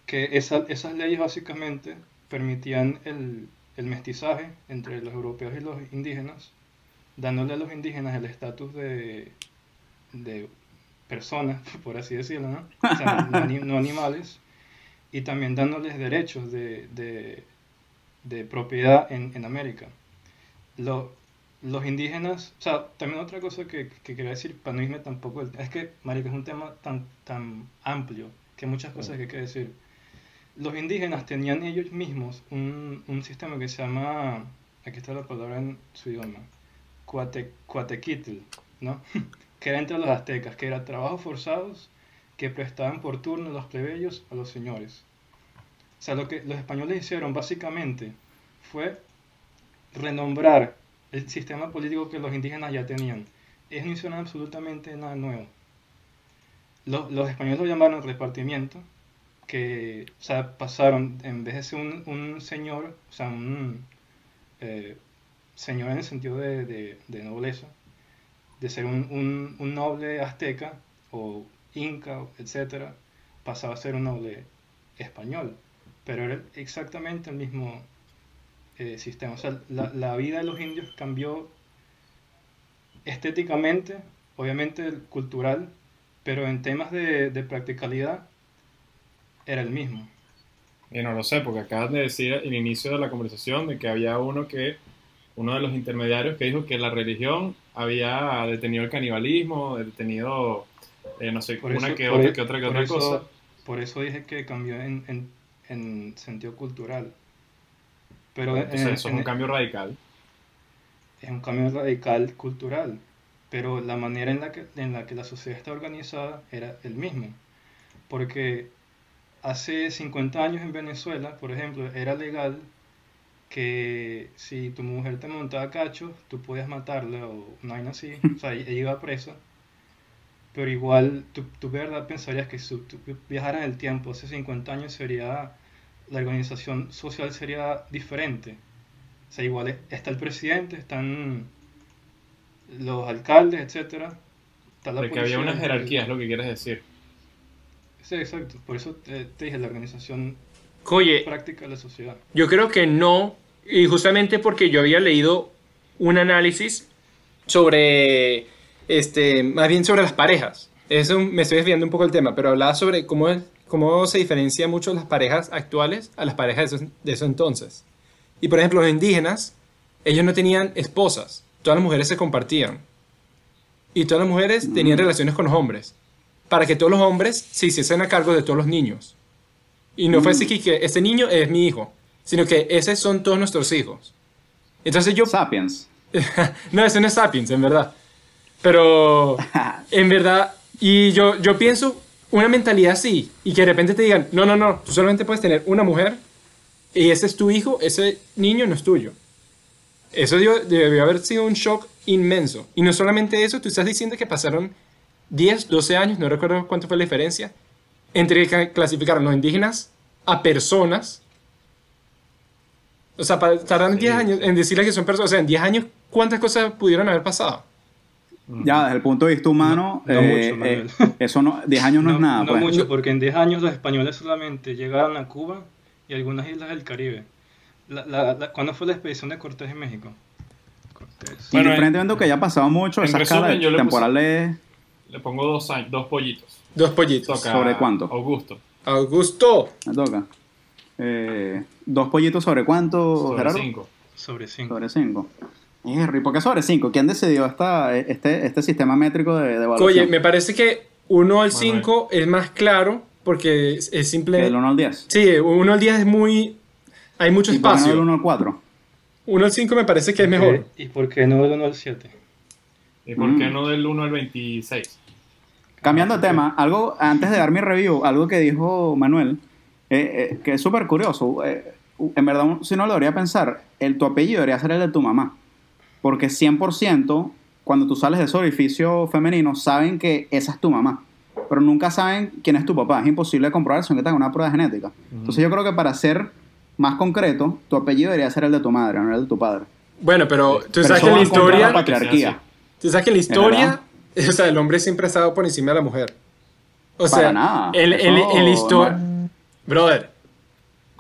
Que esa- esas leyes básicamente permitían el, el mestizaje entre los europeos y los indígenas, dándole a los indígenas el estatus de, de personas, por así decirlo, ¿no? O sea, no, ani- no animales, y también dándoles derechos de, de, de propiedad en, en América. Lo, los indígenas, o sea, también otra cosa que, que quería decir, para no irme tampoco, es que, marica, es un tema tan, tan amplio, que hay muchas cosas que hay que decir. Los indígenas tenían ellos mismos un, sistema que se llama, aquí está la palabra en su idioma, cuate, ¿no? que era entre los aztecas, que era trabajos forzados que prestaban por turno los plebeyos a los señores. O sea, lo que los españoles hicieron básicamente fue renombrar el sistema político que los indígenas ya tenían. Es no hicieron absolutamente nada nuevo. Los españoles lo llamaron repartimiento, que o sea, pasaron, en vez de ser un, un señor, o sea, un eh, señor en el sentido de, de, de nobleza, de ser un, un, un, noble azteca o inca, etcétera, pasaba a ser un noble español. Pero era exactamente el mismo eh, sistema. O sea, la, la, vida de los indios cambió estéticamente, obviamente cultural, pero en temas de, de practicalidad era el mismo. Y no lo sé, porque acabas de decir el inicio de la conversación de que había uno que, uno de los intermediarios que dijo que la religión había detenido el canibalismo, detenido, eh, no sé, Por una eso- que otra, e- que otra, que otra eso- cosa. Por eso dije que cambió en, en, en sentido cultural. Pero Entonces, en- eso es un cambio radical. es un cambio radical cultural, pero la manera en la que, en la, que la sociedad está organizada era el mismo. Porque hace 50 años en Venezuela, por ejemplo, era legal que si tu mujer te montaba cacho, tú podías matarla o no hay así, o sea, ella iba presa. Pero igual, tú, tú de verdad pensarías que si tú viajaras en el tiempo, hace 50 años sería, la organización social sería diferente. O sea, igual es- está el presidente, están los alcaldes, etcétera. Está la De que había policía, una el- jerarquía, es lo que quieres decir. Sí, exacto. Por eso te, te dije la organización Oye, práctica de la sociedad. Yo creo que no, y justamente porque yo había leído un análisis sobre, este, más bien sobre las parejas. Eso me estoy desviando un poco del tema, pero hablaba sobre cómo, es- cómo se diferencia mucho las parejas actuales a las parejas de eso, de eso entonces. Y por ejemplo, los indígenas, ellos no tenían esposas, todas las mujeres se compartían. Y todas las mujeres tenían relaciones con los hombres, para que todos los hombres se hiciesen a cargo de todos los niños. Y no fue así que, ese niño es mi hijo, sino que esos son todos nuestros hijos. Entonces yo... Sapiens. no, eso no es Sapiens, en verdad. Pero, en verdad, y yo, yo pienso una mentalidad así, y que de repente te digan, no, no, no, tú solamente puedes tener una mujer, y ese es tu hijo, ese niño no es tuyo. Eso debió, debió haber sido un shock inmenso. Y no solamente eso, tú estás diciendo que pasaron 10, 12 años, no recuerdo cuánto fue la diferencia, entre que clasificaron los indígenas a personas. O sea, tardaron Sí, 10 años en decirles que son personas. O sea, en 10 años, ¿cuántas cosas pudieron haber pasado? Ya, desde el punto de vista humano, No- no eh, mucho, eh, eso no, 10 años no, es nada. no pues. mucho, porque en 10 años los españoles solamente llegaron a Cuba y algunas islas del Caribe. La, la- la- ¿Cuándo fue la expedición de Cortés en México? Cortés. Bueno, Indiferentemente de que haya pasado mucho, en esa resumen, puse- temporales Le pongo dos, años, dos pollitos. Dos pollitos. Toca ¿Sobre cuánto? Augusto. Augusto. me toca. Eh, dos pollitos sobre cuánto, Sobre Gerardo? cinco. Sobre 5. Sobre cinco. ¿Y por qué sobre cinco? ¿Quién decidió esta, este, este sistema métrico de, de evaluación? Oye, me parece que 1 al Manuel. 5 es más claro porque es, es simple. Del 1 al 10. Sí, 1 al 10 es muy. Hay mucho ¿Y por qué no del espacio. 1 al 4? 1 al 5 me parece que es mejor. ¿Y por qué no del 1 al 7? ¿Y por qué Mm. no del 1 al 26? Cambiando de tema, algo antes de dar mi review, algo que dijo Manuel, eh, eh, que es súper curioso. eh, en verdad, si uno lo debería pensar, el, tu apellido debería ser el de tu mamá. Porque 100%, cuando tú sales de ese orificio femenino, saben que esa es tu mamá. Pero nunca saben quién es tu papá. Es imposible comprobar si no que te hagan una prueba genética. Entonces yo creo que para ser más concreto, tu apellido debería ser el de tu madre, no el de tu padre. Bueno, pero tú Pero sabes eso que la contra la historia. patriarquía. Tú sabes que la historia. O sea, el hombre siempre ha estado por encima de la mujer. O sea, Para nada. En, en- Eso en la historia. no- Brother.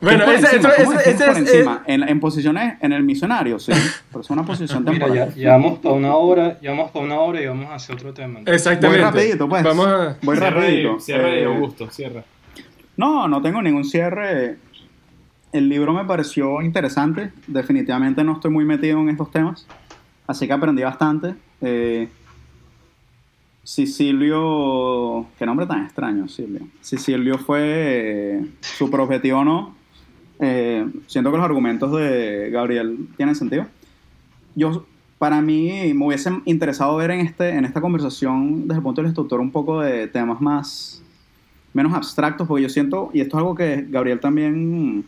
Bueno, por ese, encima? eso- ¿Cómo ese- ese por es- encima? En, en posiciones, en el misionario, sí. Pero es una posición Mira, temporal. ya, ya vamos para una hora, ya vamos para una hora y vamos a hacer otro tema. Exactamente. Voy rapidito, pues. Vamos a. Voy Cierra rapidito. ahí, Eh, Augusto, cierra. No, no tengo ningún cierre. el libro me pareció interesante. Definitivamente no estoy muy metido en estos temas. Así que aprendí bastante. Eh, Sicilio, qué nombre tan extraño, Sicilio. Sicilio fue eh, su objetivo, ¿no? Eh, siento que los argumentos de Gabriel tienen sentido. Yo, para mí, me hubiese interesado ver en, este, en esta conversación, desde el punto de vista instructor, un poco de temas más, menos abstractos, porque yo siento, y esto es algo que Gabriel también,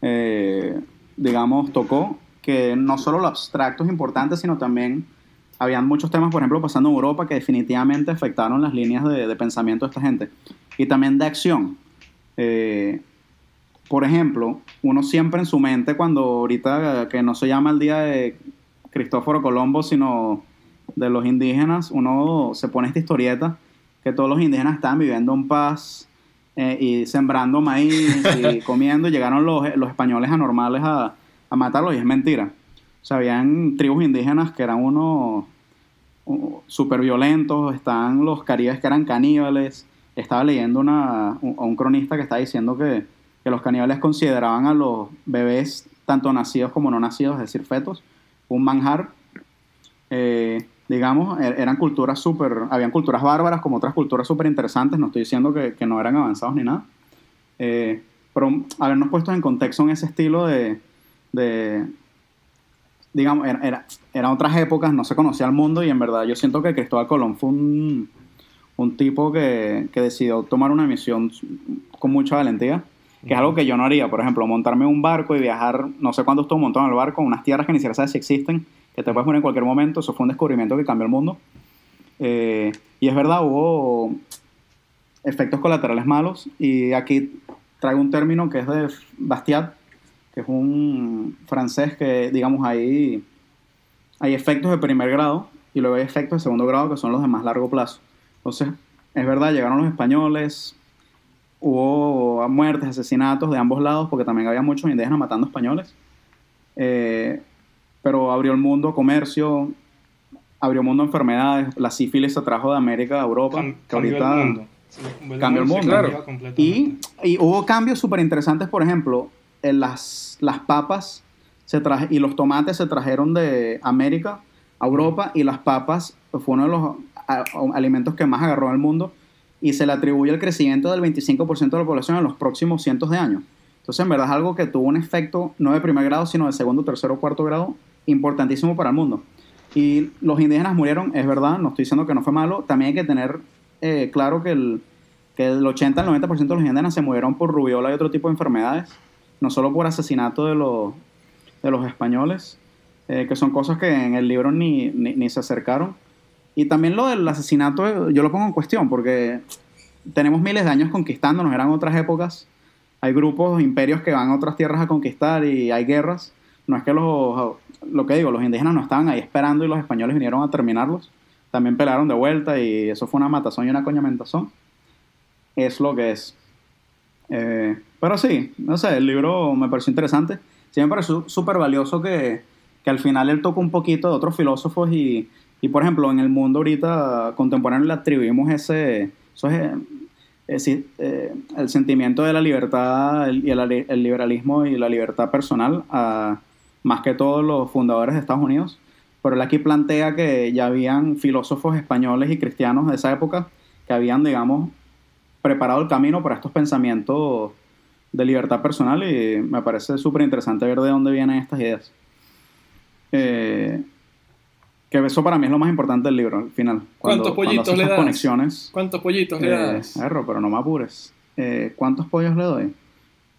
eh, digamos, tocó, que no solo lo abstracto es importante, sino también habían muchos temas, por ejemplo, pasando en Europa que definitivamente afectaron las líneas de, pensamiento de esta gente. Y también de acción. Eh, por ejemplo, uno siempre en su mente, cuando ahorita que no se llama el día de Cristóforo Colombo, sino de los indígenas, uno se pone esta historieta que todos los indígenas estaban viviendo en paz eh, y sembrando maíz y comiendo. Y llegaron los, los españoles anormales a, a matarlos y es mentira. Sea, habían tribus indígenas que eran unos súper violentos, están los caribes que eran caníbales. Estaba leyendo una, a un cronista que estaba diciendo que, que los caníbales consideraban a los bebés, tanto nacidos como no nacidos, es decir, fetos, un manjar. Eh, digamos, er, eran culturas súper, habían culturas bárbaras como otras culturas súper interesantes, no estoy diciendo que, que, no eran avanzados ni nada, eh, pero habernos puesto en contexto en ese estilo de, de, digamos, era, eran otras épocas, no se conocía el mundo y en verdad yo siento que Cristóbal Colón fue un, un tipo que, que, decidió tomar una misión con mucha valentía, que es algo que yo no haría, por ejemplo, montarme un barco y viajar, no sé cuándo estuvo montado en el barco, unas tierras que ni siquiera sabes si existen, que te puedes poner en cualquier momento, eso fue un descubrimiento que cambió el mundo. Eh, y es verdad, hubo efectos colaterales malos y aquí traigo un término que es de Bastiat, que es un francés que, digamos, ahí hay efectos de primer grado y luego hay efectos de segundo grado que son los de más largo plazo. Entonces, es verdad, llegaron los españoles, hubo muertes, asesinatos de ambos lados, porque también había muchos indígenas matando españoles. Eh, pero abrió el mundo a comercio, abrió el mundo a enfermedades. La sífilis se trajo de América a Europa, que ahorita el mundo. cambió el mundo. Y, y, hubo cambios súper interesantes, por ejemplo, las, las papas se traje, y los tomates se trajeron de América a Europa y las papas fue uno de los alimentos que más agarró al mundo y se le atribuye el crecimiento del 25% de la población en los próximos cientos de años. Entonces, en verdad es algo que tuvo un efecto no de primer grado, sino de segundo, tercero, cuarto grado, importantísimo para el mundo. Y los indígenas murieron, es verdad, no estoy diciendo que no fue malo, también hay que tener eh, claro que el, que el 80 al 90% de los indígenas se murieron por rubiola y otro tipo de enfermedades no solo por asesinato de, los, de los españoles, eh, que son cosas que en el libro ni, ni, se acercaron. Y también lo del asesinato, yo lo pongo en cuestión, porque tenemos miles de años conquistándonos, eran otras épocas, hay grupos, imperios que van a otras tierras a conquistar y hay guerras. No es que los, lo que digo, los indígenas no estaban ahí esperando y los españoles vinieron a terminarlos. También pelearon de vuelta y eso fue una matazón y una coñamentazón. Es lo que es. Eh, pero sí, no sé, el libro me pareció interesante. Sí me pareció súper valioso que, que, al final él tocó un poquito de otros filósofos y, y, por ejemplo, en el mundo ahorita contemporáneo le atribuimos ese, eso es, eh, eh, el sentimiento de la libertad y el, el, liberalismo y la libertad personal a más que todos los fundadores de Estados Unidos. Pero él aquí plantea que ya habían filósofos españoles y cristianos de esa época que habían, digamos, preparado el camino para estos pensamientos de libertad personal y me parece súper interesante ver de dónde vienen estas ideas. Eh, que eso para mí es lo más importante del libro, al final. ¿Cuántos pollitos le das? Conexiones, ¿Cuántos pollitos le eh, das? pero no me apures. Eh, ¿Cuántos pollos le doy?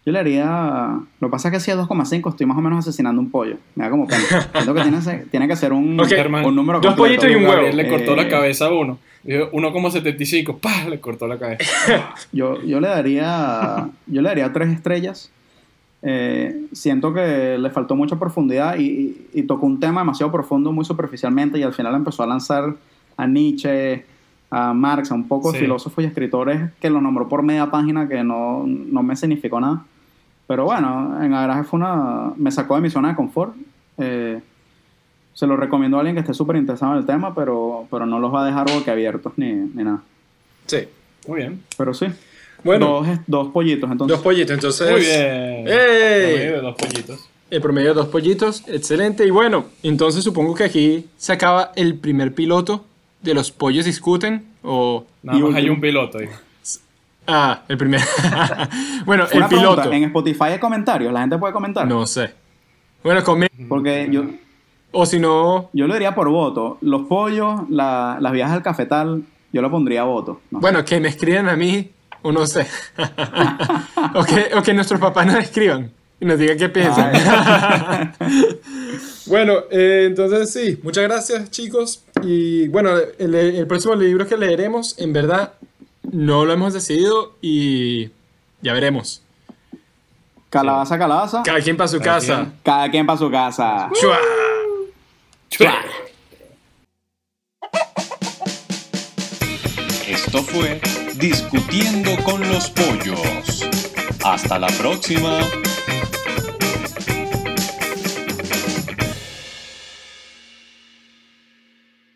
Yo le haría. Lo que pasa es que si es 2,5 estoy más o menos asesinando un pollo. Me da como pena. Siento que tiene, tiene que ser un, un número Dos pollitos y un huevo. Le cortó la cabeza a uno. 1,75, ¡pah! Le cortó la cabeza. yo, yo le daría. Yo le daría tres estrellas. Eh, siento que le faltó mucha profundidad y, y, tocó un tema demasiado profundo muy superficialmente y al final empezó a lanzar a Nietzsche, a Marx, a un poco de filósofos y escritores que lo nombró por media página que no, no me significó nada. Pero bueno, en Agraje fue una... me sacó de mi zona de confort. Eh, se lo recomiendo a alguien que esté súper interesado en el tema, pero, pero no los va a dejar boquiabiertos ni, ni nada. Sí, muy bien. Pero sí. Bueno, Dos, dos pollitos, entonces. dos pollitos, entonces. Muy bien. ¡Ey! Promedio de dos pollitos. El promedio de dos pollitos, excelente. Y bueno, entonces supongo que aquí se acaba el primer piloto de los pollos discuten. O. Nada Y más hay un piloto ahí. Ah, el primer. bueno, el pregunta, piloto. en Spotify hay comentarios, la gente puede comentar. No sé. Bueno, come. Porque yo, O si no. yo lo diría por voto. Los pollos, la- las viajes al cafetal, yo lo pondría a voto. No sé. Bueno, que me escriban a mí, o no sé. o, que, o que nuestros papás nos escriban y nos digan qué piensan. bueno, eh, entonces sí, muchas gracias chicos. Y bueno, el, el próximo libro que leeremos, en verdad, no lo hemos decidido y ya veremos. Calabaza, calabaza. Cada quien para su Cada casa. quien. Cada quien para su casa. ¡Chua! Esto fue Discutiendo con los Pollos. Hasta la próxima.